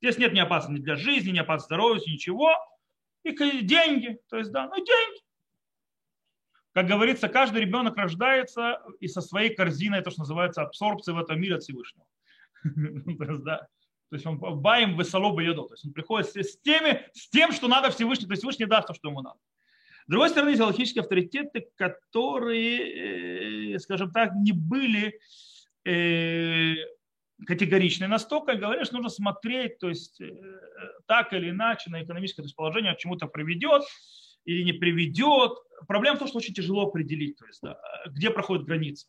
A: Здесь нет ни опасности для жизни, ни опасности здоровья, ничего. И деньги, то есть, да, ну деньги. Как говорится, каждый ребенок рождается и со своей корзиной, то, что называется, абсорбцией в этом мире от Всевышнего. То есть, да, то есть он баем высолоба еду. То есть он приходит с, теми, с тем, что надо Всевышний, то есть Всевышний даст то, что ему надо. С другой стороны, есть галактические авторитеты, которые, э, скажем так, не были э, категоричны настолько, говорят, что нужно смотреть, то есть э, так или иначе на экономическое то есть, положение к чему-то приведет или не приведет. Проблема в том, что очень тяжело определить, то есть, да, где проходит граница.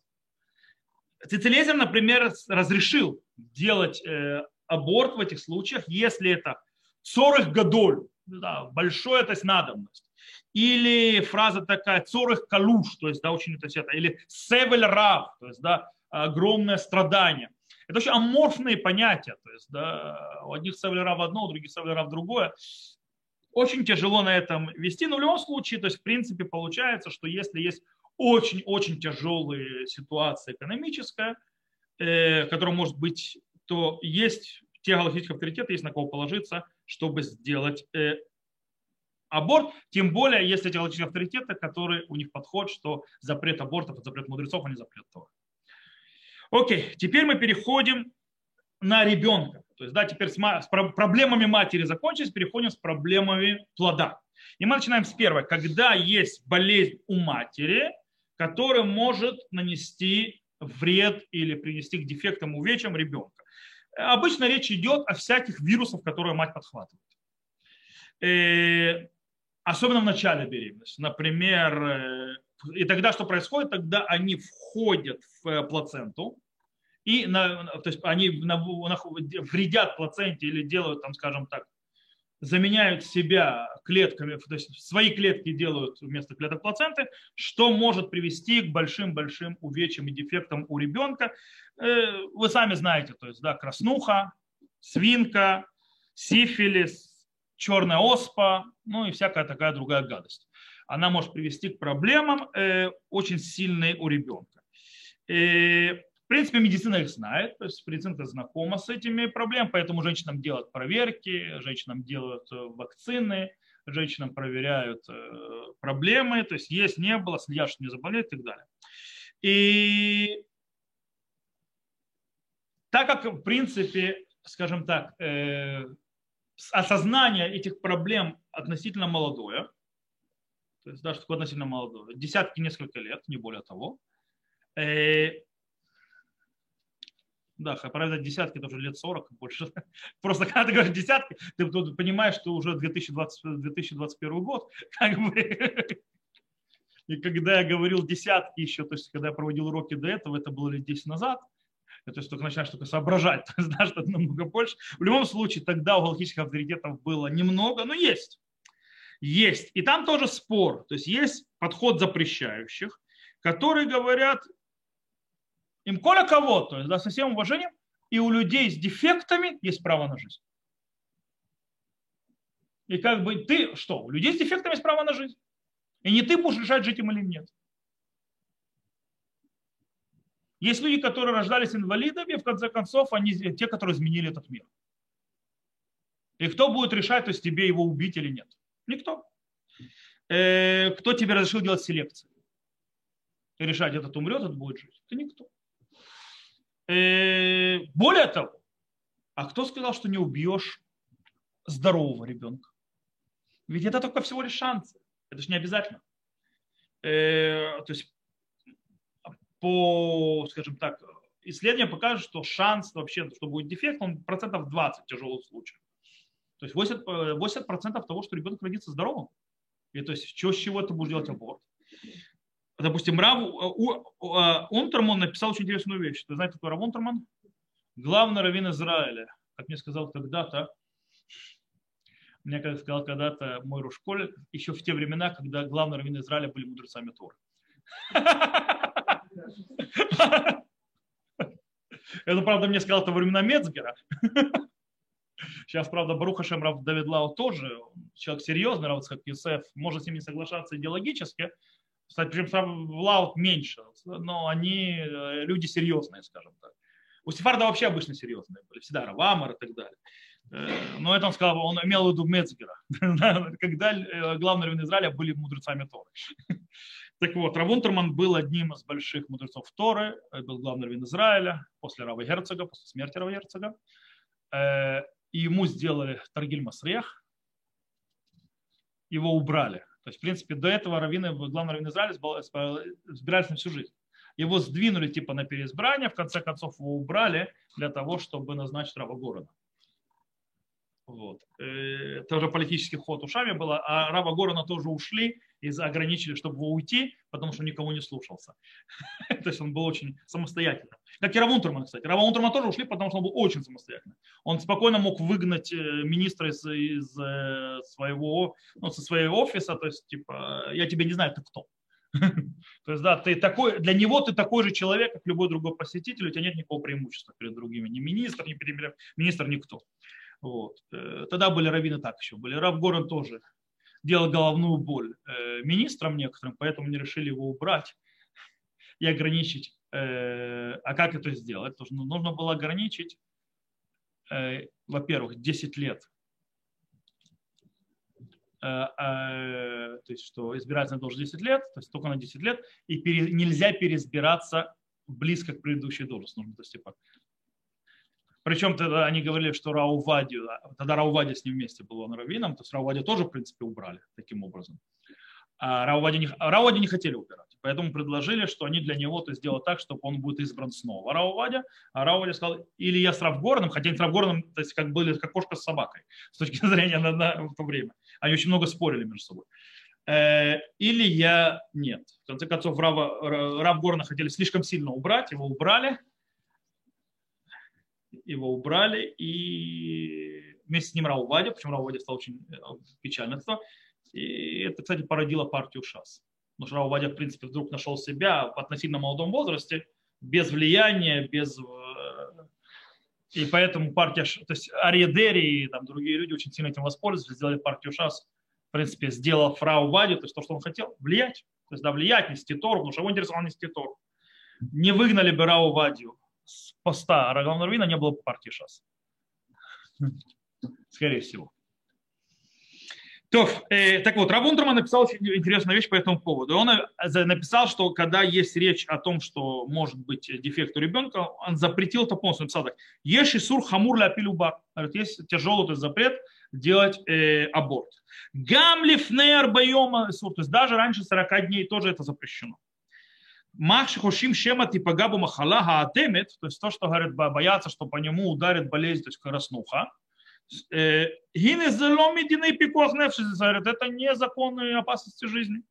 A: Цицелезер, например, разрешил делать э, аборт в этих случаях, если это 40 годоль, да, большая то есть надобность. Или фраза такая цорых калуш, то есть, да, очень это, это или севель рав, то есть, да, огромное страдание. Это очень аморфные понятия, то есть, да, у одних севель рав одно, у других севель рав другое. Очень тяжело на этом вести, но в любом случае, то есть в принципе получается, что если есть очень-очень тяжелая ситуация экономическая, э, которая может быть, то есть те галактические авторитеты, есть на кого положиться, чтобы сделать э, аборт, тем более, если эти галактические авторитеты, которые у них подход, что запрет абортов, запрет мудрецов, а не запрет Тора. Окей, теперь мы переходим на ребенка. То есть, да, теперь с, с проблемами матери закончились, переходим с проблемами плода. И мы начинаем с первой. Когда есть болезнь у матери, которая может нанести вред или принести к дефектам, увечьям ребенка. Обычно речь идет о всяких вирусах, которые мать подхватывает. И э, особенно в начале беременности. Например, э, и тогда что происходит? Тогда они входят в э, плаценту, и на, то есть они на, на, вредят плаценте или делают, там, скажем так, заменяют себя клетками, то есть свои клетки делают вместо клеток плаценты, что может привести к большим-большим увечьям и дефектам у ребенка. Э, вы сами знаете, то есть, да, краснуха, свинка, сифилис, черная оспа, ну и всякая такая другая гадость. Она может привести к проблемам э, очень сильной у ребенка. Э, в принципе, медицина их знает, то есть медицина знакома с этими проблемами, поэтому женщинам делают проверки, женщинам делают э, вакцины, женщинам проверяют э, проблемы, то есть есть, не было, следят, что не заболеют и так далее. И так как, в принципе, скажем так, осознание этих проблем относительно молодое, то есть даже такое относительно молодое, десятки, несколько лет, не более того, да, правда, десятки, это уже лет 40 больше. Просто когда ты говоришь десятки, ты понимаешь, что уже 2020, 2021 год. Как бы. И когда я говорил десятки еще, то есть когда я проводил уроки до этого, это было лет 10 назад, то есть только начинаешь только соображать, то есть, да, что это намного больше. В любом случае, тогда у галактических авторитетов было немного, но есть. Есть. И там тоже спор. То есть есть подход запрещающих, которые говорят, им коля кого, то есть да, со всем уважением, и у людей с дефектами есть право на жизнь. И как бы ты, что, у людей с дефектами есть право на жизнь. И не ты будешь решать, жить им или нет. Есть люди, которые рождались инвалидами, в конце концов, они те, которые изменили этот мир. И кто будет решать, то есть тебе его убить или нет? Никто. Э, кто тебе разрешил делать селекцию? И решать, этот умрет, этот будет жить? Это никто. Э, более того, а кто сказал, что не убьешь здорового ребенка? Ведь это только всего лишь шансы. Это же не обязательно. Э, то есть по, скажем так, исследования покажут, что шанс вообще, что будет дефект, он процентов 20 тяжелых случаев. То есть 80%, 80 того, что ребенок родится здоровым. И то есть что, с чего ты будешь делать аборт? Допустим, Рав Унтерман написал очень интересную вещь. Ты знаешь, кто Рав Унтерман? Главный раввин Израиля. Как мне сказал когда-то, мне как сказал когда-то мой Рушколь, еще в те времена, когда главные раввины Израиля были мудрецами Торы. Это, правда, мне сказал это во времена Мецгера. Сейчас, правда, Баруха Шемрав Давид Лау тоже человек серьезный, Равц как Юсеф, может с ним не соглашаться идеологически. Кстати, причем Лаут меньше, но они э, люди серьезные, скажем так. У Сефарда вообще обычно серьезные были, всегда Равамар и так далее. Э, но это он сказал, он имел в виду Мецгера, когда э, главные раввины Израиля были мудрецами Торы. Так вот, Равунтерман был одним из больших мудрецов Торы, был главный раввин Израиля после Рава Герцога, после смерти Рава Герцога. И ему сделали Таргиль Масрех, его убрали. То есть, в принципе, до этого раввины, главный раввин Израиля избирались на всю жизнь. Его сдвинули типа на переизбрание, в конце концов его убрали для того, чтобы назначить Рава города. Вот. Э, это уже политический ход ушами было, а Рава Горона тоже ушли и ограничили, чтобы его уйти, потому что никого не слушался. То есть он был очень самостоятельным. Как и Равунтерман, кстати. Равунтерман тоже ушли, потому что он был очень самостоятельным. Он спокойно мог выгнать э, министра из, из э, своего, ну, со своего офиса, то есть, типа, я тебя не знаю, ты кто. То есть, да, ты такой, для него ты такой же человек, как любой другой посетитель, у тебя нет никакого преимущества перед другими. Ни министр, ни премьер-министр, никто. Вот. Э, тогда были раввины так еще были. Рав Горан тоже делал головную боль э, министрам некоторым, поэтому не решили его убрать и ограничить. Э, а как это сделать? Нужно, нужно было ограничить, во-первых, 10 лет. То есть, что избирательный должен 10 лет, то есть только на 10 лет, и пере, нельзя переизбираться близко к предыдущей должности. Нужно, то есть, типа, причем тогда они говорили, что Раувади, тогда Раувади с ним вместе был он раввином, то есть Раувади тоже, в принципе, убрали таким образом. А Раувади не, Раувади не хотели убирать, поэтому предложили, что они для него то сделают так, чтобы он будет избран снова Раувади, а Раувади сказал, или я с Равгорным, хотя они с Равгорным, то есть как были как кошка с собакой с точки зрения на, на, в то время. Они очень много спорили между собой. Э, или я нет. В конце концов, Рава, Равгорна хотели слишком сильно убрать, его убрали, его убрали, и вместе с ним Раувадя, почему Раувадя стал очень э, печально, и это, кстати, породило партию ШАС. Потому что Раувадя, в принципе, вдруг нашел себя в относительно молодом возрасте, без влияния, без... Э, и поэтому партия, то есть Ариедери и там другие люди очень сильно этим воспользовались, сделали партию ШАС, в принципе, сделал фрау Вадю, то есть то, что он хотел, влиять. То есть, да, влиять, нести Тор, потому что его интересовал нести Тор. Не выгнали бы Рау Вадью, с поста Арагона Равина не было бы партии ШАС. Скорее всего. То, э, так вот, Равунтерман написал очень интересную вещь по этому поводу. Он э, написал, что когда есть речь о том, что может быть дефект у ребенка, он запретил это полностью. Написал так. Еши сур хамур ляпилюба. Есть тяжелый запрет делать э, аборт. Гамлиф нейр байома то есть даже раньше 40 дней тоже это запрещено. Мах хошим шема типагабу махала хаатемет, то есть то, что говорит, боятся, что по нему ударит болезнь, то есть краснуха. Гине заломидины пикох говорят, это не законные опасности жизни.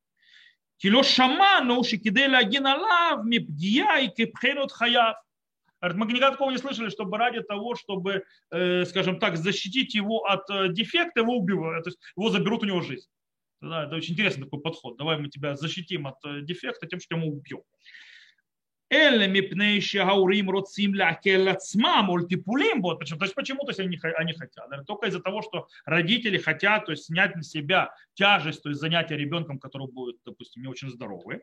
A: Кило шаману шикиделя гиналав мипгия и кипхенут хаяв. Мы никогда такого не слышали, чтобы ради того, чтобы, скажем так, защитить его от дефекта, его убивают, то есть его заберут у него жизнь. Да, это очень интересный такой подход. Давай мы тебя защитим от э, дефекта тем, что мы убьем. Ультипулим. Вот почему. То есть почему то есть они, они хотят? Только из-за того, что родители хотят то есть, снять на себя тяжесть, то есть занятия ребенком, который будет, допустим, не очень здоровый.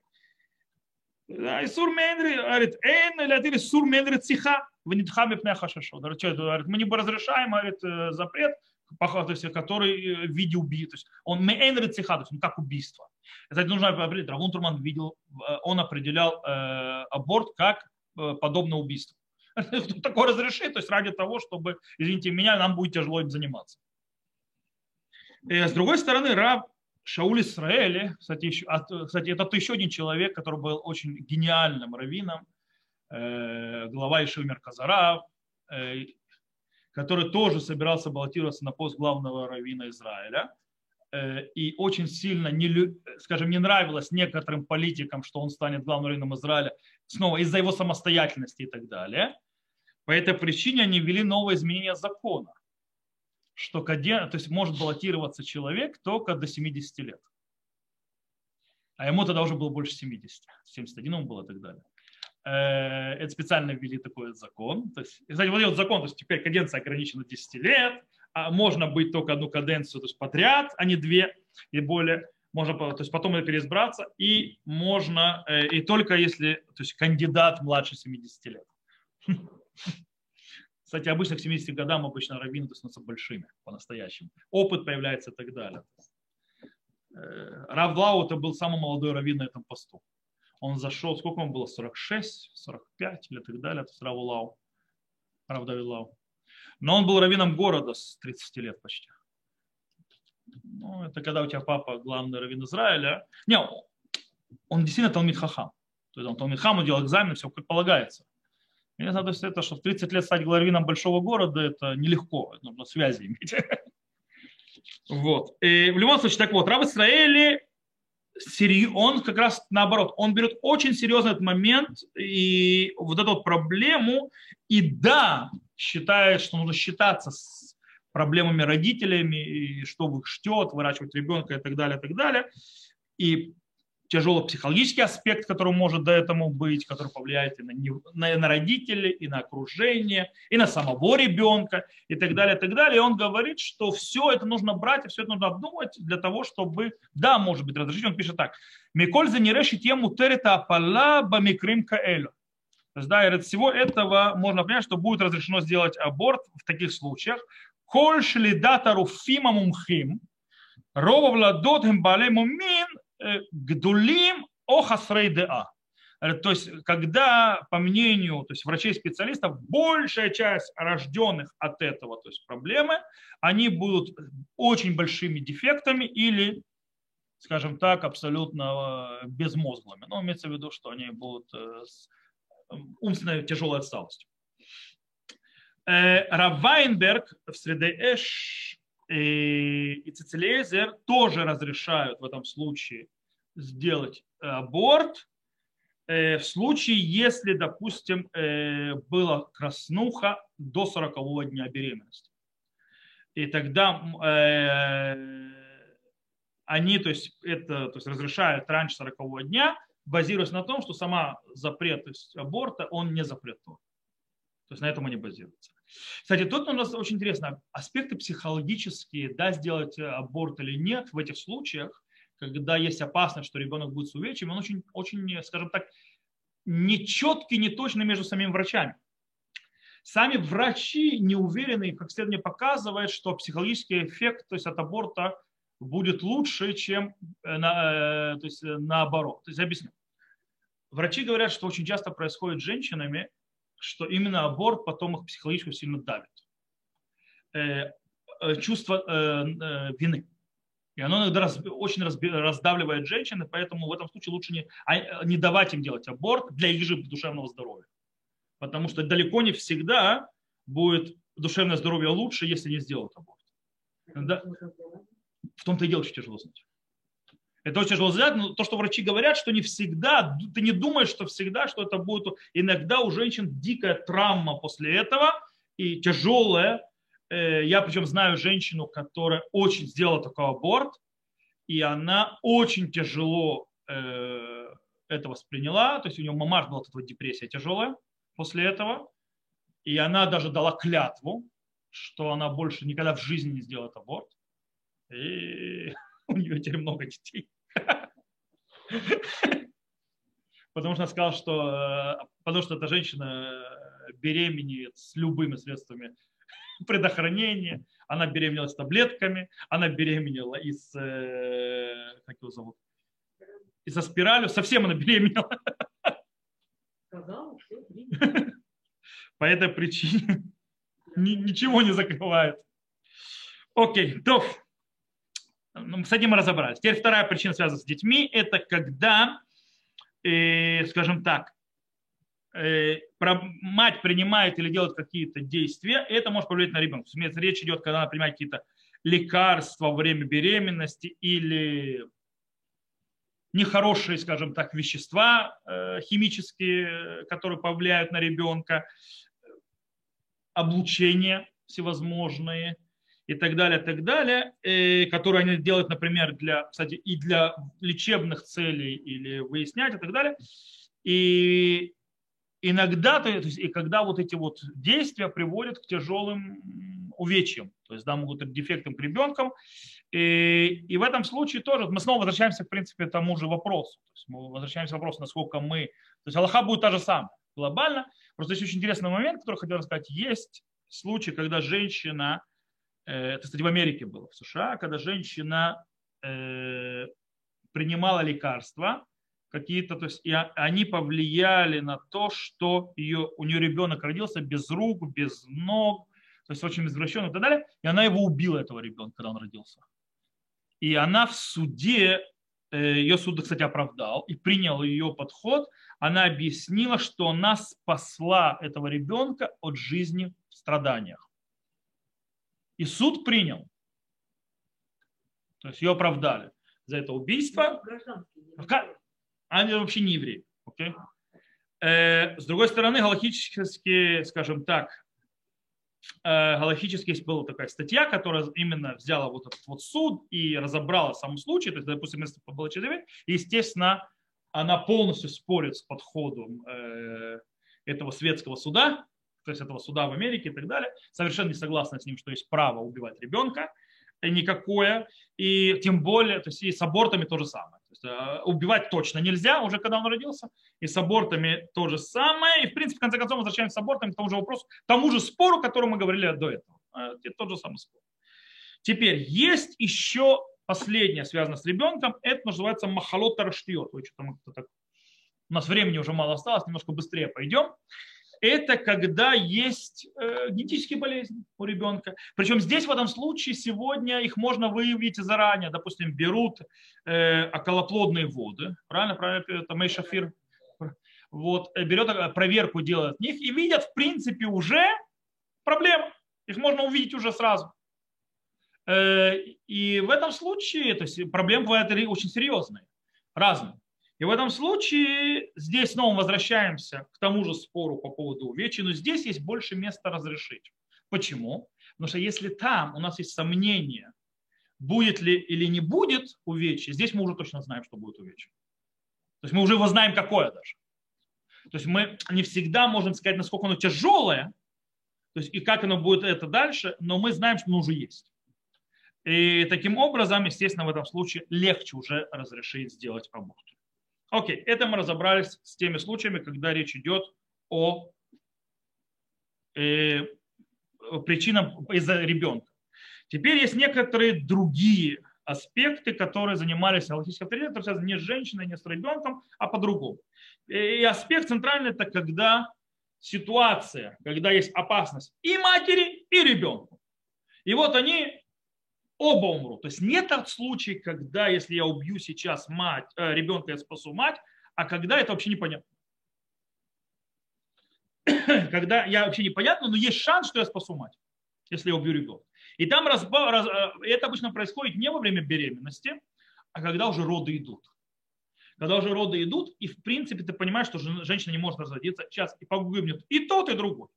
A: И сур мендри, говорит, эйн или сур мендри циха, в нитхаме пне хашашо. Говорит, мы не разрешаем, говорит, э, запрет, то есть, который в виде убийства. То есть он мейн циха, то есть он как убийство. Кстати, нужно определить, Равун Турман видел, он определял э, аборт как э, подобное убийство. Такое разрешит, то есть ради того, чтобы, извините меня, нам будет тяжело им заниматься. И, с другой стороны, Раб Шауль Исраэли, кстати, еще, кстати, это еще один человек, который был очень гениальным раввином, э, глава Ишивы Мерказара, э, который тоже собирался баллотироваться на пост главного раввина Израиля. Э, и очень сильно, не, скажем, не нравилось некоторым политикам, что он станет главным раввином Израиля, снова из-за его самостоятельности и так далее. По этой причине они ввели новое изменение закона что то есть может баллотироваться человек только до 70 лет. А ему тогда уже было больше 70. 71 ему было и так далее. Э, это специально ввели такой закон. То есть, кстати, вот этот закон, то есть теперь каденция ограничена 10 лет, а можно быть только одну каденцию то есть подряд, а не две и более. Можно, то есть потом переизбраться, и можно, э, и только если то есть кандидат младше 70 лет. Кстати, обычно к 70 годам обычно раввины становятся большими по-настоящему. Опыт появляется и так далее. Э, Рав это был самый молодой раввин на этом посту. Он зашел, сколько ему было, 46, 45 или так далее, это Рав Лау. Но он был раввином города с 30 лет почти. Ну, это когда у тебя папа главный раввин Израиля. Не, он действительно Талмит Хахам. То есть он Талмит Хам, он делал экзамен, все как полагается. Мне надо это, что в 30 лет стать главином большого города, это нелегко, нужно связи иметь. Вот. И в любом случае, так вот, Рав Исраэли, он как раз наоборот, он берет очень серьезный этот момент и вот эту вот проблему, и да, считает, что нужно считаться с проблемами родителями, и что их ждет, выращивать ребенка и так далее, и так далее. И тяжелый психологический аспект, который может до этому быть, который повлияет и на, на, на родителей, и на окружение, и на самого ребенка, и так далее, и так далее. И он говорит, что все это нужно брать, и все это нужно обдумывать для того, чтобы, да, может быть, разрешить. Он пишет так. Миколь за нереши тему терета апала бамикрим каэлю. То есть, да, и от всего этого можно понять, что будет разрешено сделать аборт в таких случаях. Коль шлидата руфима мумхим, рова владот бале мумин гдулим охасрей деа. Э, то есть, когда, по мнению то есть врачей-специалистов, большая часть рожденных от этого то есть проблемы, они будут очень большими дефектами или, скажем так, абсолютно э, безмозглыми. Но имеется в виду, что они будут с умственной тяжелой отсталостью. Равайнберг в среде Эш и Цицелезер тоже разрешают в этом случае сделать э, аборт э, в случае, если, допустим, э, была краснуха до 40 дня беременности. И тогда они то есть, это, то есть, разрешают раньше 40 дня, базируясь на том, что сама запрет то есть, аборта, он не запрет. То есть на этом они базируются. Кстати, тут у нас очень интересно, аспекты психологические, да, сделать аборт или нет в этих случаях, когда есть опасность, что ребенок будет с увечьем, он очень, очень, скажем так, нечеткий, неточный между самими врачами. Сами врачи не уверены, как исследование показывает, что психологический эффект то есть от аборта будет лучше, чем э, на, э, то есть наоборот. То есть объясню. Врачи говорят, что очень часто происходит с женщинами, что именно аборт потом их психологически сильно давит. Э, чувство вины. И оно иногда раз, очень раздавливает женщин, и поэтому в этом случае лучше не, а, не давать им делать аборт для их же душевного здоровья. Потому что далеко не всегда будет душевное здоровье лучше, если не сделают аборт. Да? В том-то и дело очень тяжело знать. Это очень тяжело знать, но то, что врачи говорят, что не всегда, ты не думаешь, что всегда, что это будет, иногда у женщин дикая травма после этого и тяжелая, Э, я причем знаю женщину, которая очень сделала такой аборт, и она очень тяжело э, это восприняла. То есть у нее мамаш была вот депрессия тяжелая после этого. И она даже дала клятву, что она больше никогда в жизни не сделает аборт. И у нее теперь много детей. потому что она сказала, что э, потому что эта женщина беременеет с любыми средствами предохранения, она беременела с таблетками, она беременела из, как его зовут, и со спиралью, совсем она беременела.
B: Сказала, все,
A: По этой причине ничего не закрывает. Окей, то ну, с этим мы разобрались. Теперь вторая причина, связана с детьми, это когда, э, скажем так, э, мать принимает или делает какие-то действия, это может повлиять на ребенка. Речь идет, когда она принимает какие-то лекарства во время беременности или нехорошие, скажем так, вещества э, химические, которые повлияют на ребенка, облучения всевозможные и так далее, так далее, э, которые они делают, например, для, кстати, и для лечебных целей или выяснять и так далее. И иногда, то есть, и когда вот эти вот действия приводят к тяжелым увечьям, то есть да, могут быть дефектам к ребенкам. И, и в этом случае тоже мы снова возвращаемся, в принципе, к тому же вопросу. То есть мы возвращаемся к вопросу, насколько мы... То есть Аллаха будет та же самая, глобально. Просто есть очень интересный момент, который хотел рассказать. Есть случай, когда женщина, э, это, кстати, в Америке было, в США, когда женщина э, принимала лекарства, какие-то, то есть и они повлияли на то, что ее, у нее ребенок родился без рук, без ног, то есть очень извращенный и так далее, и она его убила, этого ребенка, когда он родился. И она в суде, э, ее суд, кстати, оправдал и принял ее подход, она объяснила, что она спасла этого ребенка от жизни в страданиях. И суд принял. То есть ее оправдали за это убийство. Они вообще не евреи. Okay? Э, с другой стороны, галактически, скажем так, Э, галактически есть была такая статья, которая именно взяла вот этот вот суд и разобрала сам случай, то есть, допустим, если было человек, естественно, она полностью спорит с подходом э, этого светского суда, то есть этого суда в Америке и так далее, совершенно не согласна с ним, что есть право убивать ребенка, никакое, и тем более, то есть и с абортами то же самое. Э, убивать точно нельзя, уже когда он родился, и с абортами то же самое, и в принципе, в конце концов, возвращаемся с абортами к тому же вопросу, к тому же спору, о котором мы говорили до этого. Это тот же самый спор. Теперь, есть еще последнее, связанное с ребенком, это называется махалот тараштиот. У нас времени уже мало осталось, немножко быстрее пойдем это когда есть э, генетические болезни у ребенка. Причем здесь в этом случае сегодня их можно выявить заранее. Допустим, берут э, околоплодные воды, правильно, правильно, это мейшафир, вот, э, берет проверку, делает них и видят, в принципе, уже проблемы. Их можно увидеть уже сразу. И в этом случае, то есть проблемы бывают очень серьезные, разные. И в этом случае здесь снова возвращаемся к тому же спору по поводу увечья, но здесь есть больше места разрешить. Почему? Потому что если там у нас есть сомнение, будет ли или не будет увечье, здесь мы уже точно знаем, что будет увечье. То есть мы уже его знаем, какое даже. То есть мы не всегда можем сказать, насколько оно тяжелое, то есть и как оно будет это дальше, но мы знаем, что оно уже есть. И таким образом, естественно, в этом случае легче уже разрешить сделать аборт. Окей, это мы разобрались с теми случаями, когда речь идет о э, причинах из-за ребенка. Теперь есть некоторые другие аспекты, которые занимались галактическим авторитетом, связаны не с женщиной, не с ребенком, а по-другому. И аспект центральный – это когда ситуация, когда есть опасность и матери, и ребенку. И вот они оба умрут. То есть нет случая, когда, если я убью сейчас мать, э, ребенка, я спасу мать, а когда это вообще непонятно. когда я вообще непонятно, но есть шанс, что я спасу мать, если я убью ребенка. И там разба, раз, э, это обычно происходит не во время беременности, а когда уже роды идут. Когда уже роды идут, и в принципе ты понимаешь, что женщина не может разводиться, сейчас и погибнет и тот, и другой.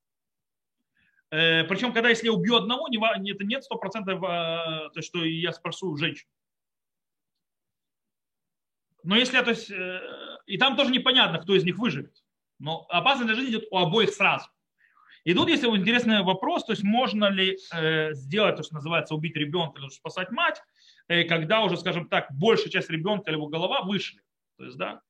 A: Э, Причем, когда если я убью одного, это нет сто процентов, э, то, что я спрошу женщину. Но если то есть, э, и там тоже непонятно, кто из них выживет. Но опасность для жизни идет у обоих сразу. И тут есть интересный вопрос, то есть можно ли сделать то, что называется убить ребенка или спасать мать, когда уже, скажем так, большая часть ребенка или его голова вышли. То есть, да,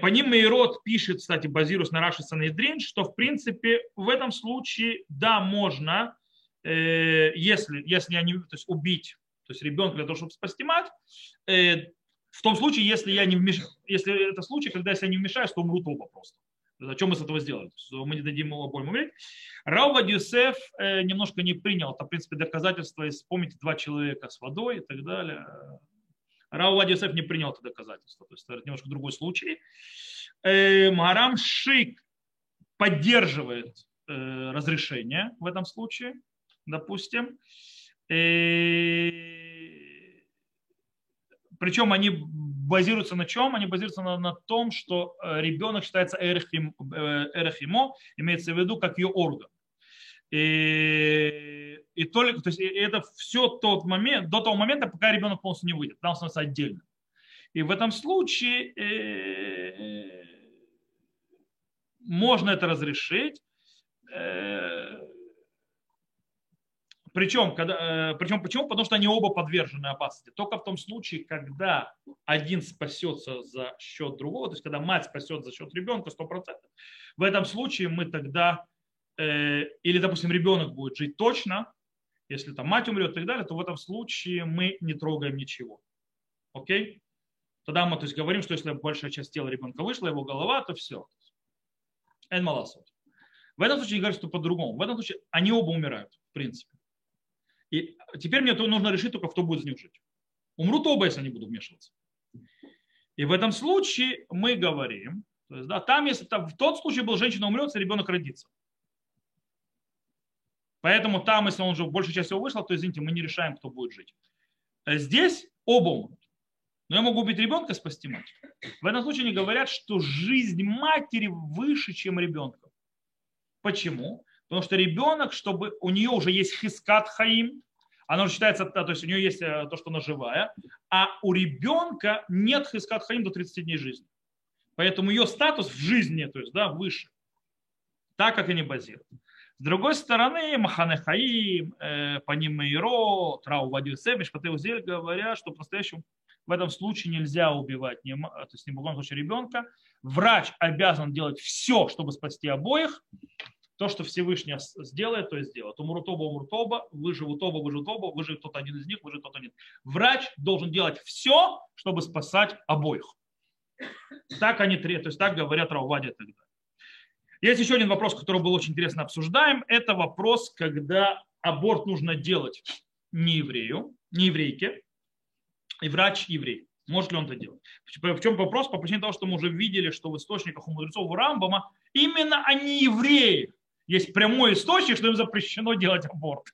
A: по ним Мейрод пишет, кстати, базируясь на Раши Санедрин, что в принципе в этом случае, да, можно, э, если, если они, то есть убить то есть ребенка для того, чтобы спасти мать, э, в том случае, если я не вмешаюсь, если это случай, когда если я не вмешаюсь, то умрут оба просто. О чем мы с этого сделали? Мы не дадим ему обоим умереть. Рауба Дюсеф э, немножко не принял. Это, в принципе, доказательство. Если вспомните, два человека с водой и так далее. Рауба Дюсеф не принял это доказательство. То есть это немножко другой случай. Э, Марам Шик поддерживает э, разрешение в этом случае, допустим. Причем они базируются на чем? Они базируются на, на том, что э, ребенок считается эрехимо, э, имеется в виду как ее орган. И, и только, то есть это все тот момент, до того момента, пока ребенок полностью не выйдет, там становится отдельно. И в этом случае э, можно это разрешить. Э, причем, когда, э, причем почему? Потому что они оба подвержены опасности. Только в том случае, когда один спасется за счет другого, то есть когда мать спасет за счет ребенка 100%, в этом случае мы тогда, или, допустим, ребенок будет жить точно, если там мать умрет и так далее, то в этом случае мы не трогаем ничего. Окей? Тогда мы то есть, говорим, что если большая часть тела ребенка вышла, его голова, то все. В этом случае говорят, что по-другому. В этом случае они оба умирают, в принципе. И теперь мне нужно решить только, кто будет с ним жить. Умрут оба, если они будут вмешиваться. И в этом случае мы говорим, то есть, да, там, если там, в тот случай был женщина умрет, и ребенок родится. Поэтому там, если он уже в большей части его вышел, то, извините, мы не решаем, кто будет жить. А здесь оба умрут. Но я могу убить ребенка спасти мать. В этом случае они говорят, что жизнь матери выше, чем ребенка. Почему? Потому что ребенок, чтобы у нее уже есть хискат хаим, она уже считается, то есть у нее есть э, то, что она живая, а у ребенка нет хискат хаим до 30 дней жизни. Поэтому ее статус в жизни, то есть, да, выше. Так, как они базируют. С другой стороны, Махане Хаим, э, Панимейро, Трау Вадиусевич, Патеузель говорят, что по-настоящему в этом случае нельзя убивать, не, то есть ни в случае ребенка. Врач обязан делать все, чтобы спасти обоих, то, что Всевышний сделает, то и сделает. Умрут оба, умрут оба, выживут оба, выживут оба, выживет тот один из них, выживет тот один. Врач должен делать все, чтобы спасать обоих. Так они, то есть так говорят Раувадия тогда. Есть еще один вопрос, который был очень интересно обсуждаем. Это вопрос, когда аборт нужно делать не еврею, не еврейке, и врач еврей. Может ли он это делать? В чем вопрос? По причине того, что мы уже видели, что в источниках у мудрецов у Рамбама именно они евреи есть прямой источник, что им запрещено делать аборты.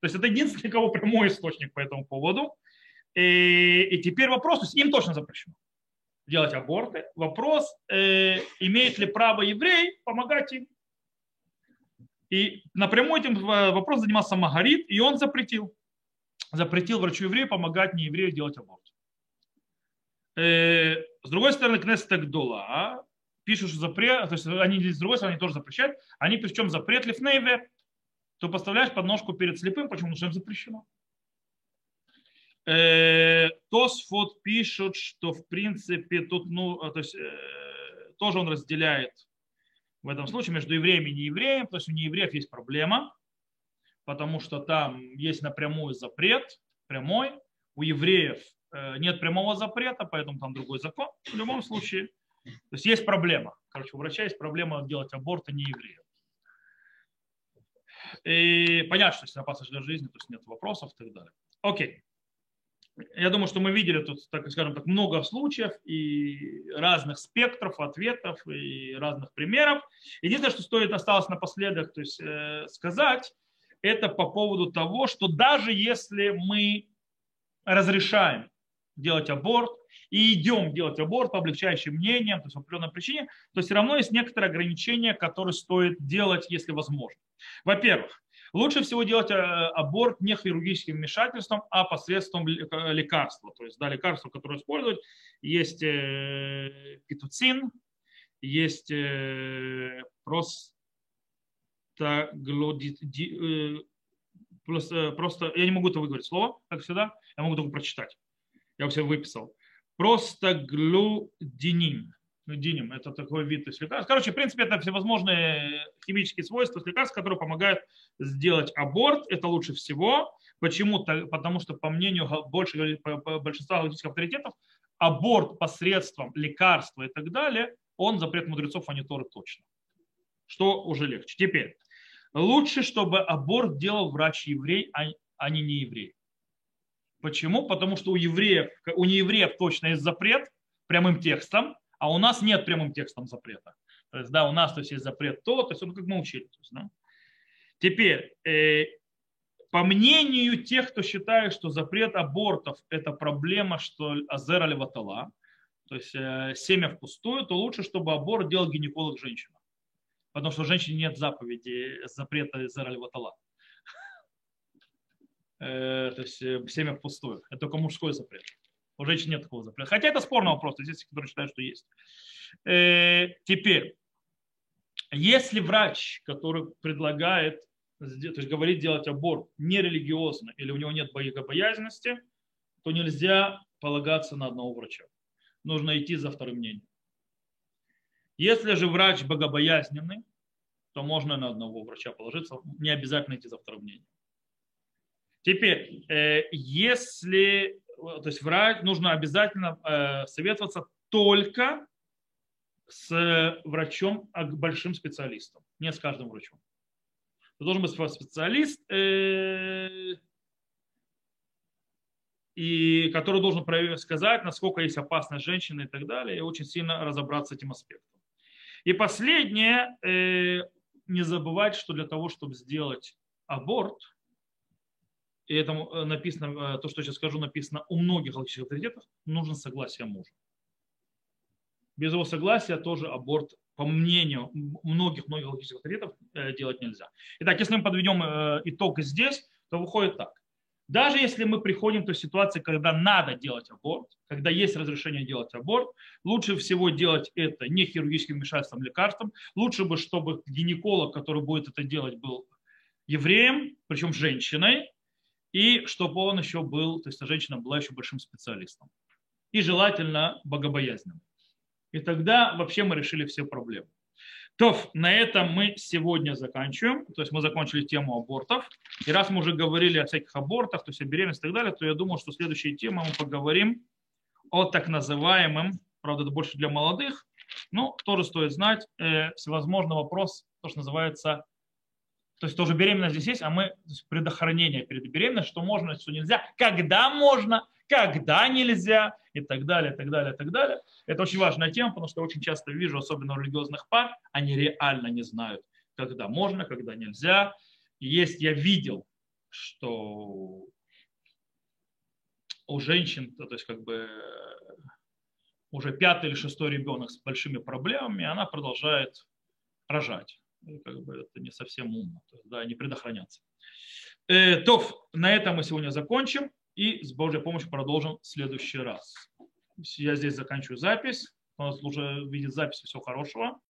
A: То есть это единственный, кого прямой источник по этому поводу. И, и теперь вопрос, то есть им точно запрещено делать аборты. Вопрос, э, имеет ли право еврей помогать им. И напрямую этим вопросом занимался Магарит, и он запретил. Запретил врачу еврею помогать не еврею делать аборт. Э, с другой стороны, Кнессет Агдола пишут, что запрет, то есть они с другой стороны тоже запрещают, они причем запрет лифнейве, то поставляешь подножку перед слепым, почему? Потому что им запрещено. Э, Тосфот пишут, что в принципе тут, ну, то есть э, тоже он разделяет в этом случае между евреями и неевреями, то есть у неевреев есть проблема, потому что там есть напрямую запрет, прямой, у евреев э, нет прямого запрета, поэтому там другой закон. В любом случае, то есть есть проблема. Короче, у врача есть проблема делать аборт, а не евреев. И понятно, что если опасность для жизни, то есть нет вопросов и так далее. Окей. Я думаю, что мы видели тут, так скажем так, много случаев и разных спектров ответов и разных примеров. Единственное, что стоит осталось напоследок то есть, э, сказать, это по поводу того, что даже если мы разрешаем делать аборт, и идем делать аборт по облегчающим мнениям, то есть по определенной причине, то все равно есть некоторые ограничения, которые стоит делать, если возможно. Во-первых, лучше всего делать э, аборт не хирургическим вмешательством, а посредством э, лекарства. То есть да, лекарства, которые используют, есть э, питуцин, есть просто просто, просто, я не могу это выговорить слово, как всегда, я могу только прочитать. Я все выписал просто глюдинин. Диним, это такой вид есть лекарств. Короче, в принципе, это всевозможные химические свойства лекарств, которые помогают сделать аборт. Это лучше всего. Почему? Потому что, по мнению больше, большинства галактических авторитетов, аборт посредством лекарства и так далее, он запрет мудрецов, а не Торы точно. Что уже легче. Теперь, лучше, чтобы аборт делал врач-еврей, а, а не нееврей. Почему? Потому что у евреев, у неевреев точно есть запрет прямым текстом, а у нас нет прямым текстом запрета. То есть, да, у нас то есть, есть запрет то, то есть, он как мы учили. То есть, да. Теперь, э, по мнению тех, кто считает, что запрет абортов – это проблема, что азер аль-ватала, то есть э, семя впустую, то лучше, чтобы аборт делал гинеколог женщина. Потому что у женщины нет заповеди запрета азер аль-ватала. Э, то есть э, семя впустую. Это только мужской запрет. У женщин нет такого запрета. Хотя это спорный вопрос. Здесь которые считают, что есть. Э, теперь, если врач, который предлагает, то есть говорит делать аборт нерелигиозно или у него нет богобоязненности, то нельзя полагаться на одного врача. Нужно идти за вторым мнением. Если же врач богобоязненный, то можно на одного врача положиться, не обязательно идти за вторым мнением. Теперь, э, если то есть врач нужно обязательно э, советоваться только с врачом, а большим специалистом, не с каждым врачом. Это должен быть специалист, э, и который должен сказать, насколько есть опасность женщины и так далее, и очень сильно разобраться с этим аспектом. И последнее, э, не забывать, что для того, чтобы сделать аборт – и это э, написано, э, то, что я сейчас скажу, написано у многих галактических авторитетов, нужно согласие мужа. Без его согласия тоже аборт, по мнению многих-многих галактических авторитетов, э, делать нельзя. Итак, если мы подведем итог здесь, то выходит так. Даже если мы приходим к той ситуации, когда надо делать аборт, когда есть разрешение делать аборт, лучше всего делать это не хирургическим вмешательством, лекарством. Лучше бы, чтобы гинеколог, который будет это делать, был евреем, причем женщиной, и чтобы он еще был, то есть женщина была еще большим специалистом. И желательно богобоязненным. И тогда вообще мы решили все проблемы. То, на этом мы сегодня заканчиваем. То есть мы закончили тему абортов. И раз мы уже говорили о всяких абортах, то есть о беременности и так далее, то я думаю, что следующая тема мы поговорим о так называемом, правда, это больше для молодых, но тоже стоит знать, э, всевозможный вопрос, то, что называется то есть тоже беременность здесь есть, а мы предохранение перед беременностью, что можно, что нельзя, когда можно, когда нельзя и так далее, так далее, так далее. Это очень важная тема, потому что очень часто вижу, особенно у религиозных пар, они реально не знают, когда можно, когда нельзя. Есть, я видел, что у женщин, то есть как бы уже пятый или шестой ребенок с большими проблемами, она продолжает рожать как бы это не совсем умно, то есть, да, не предохраняться. Э, то, на этом мы сегодня закончим и с Божьей помощью продолжим в следующий раз. Я здесь заканчиваю запись. У нас уже видит запись. Всего хорошего.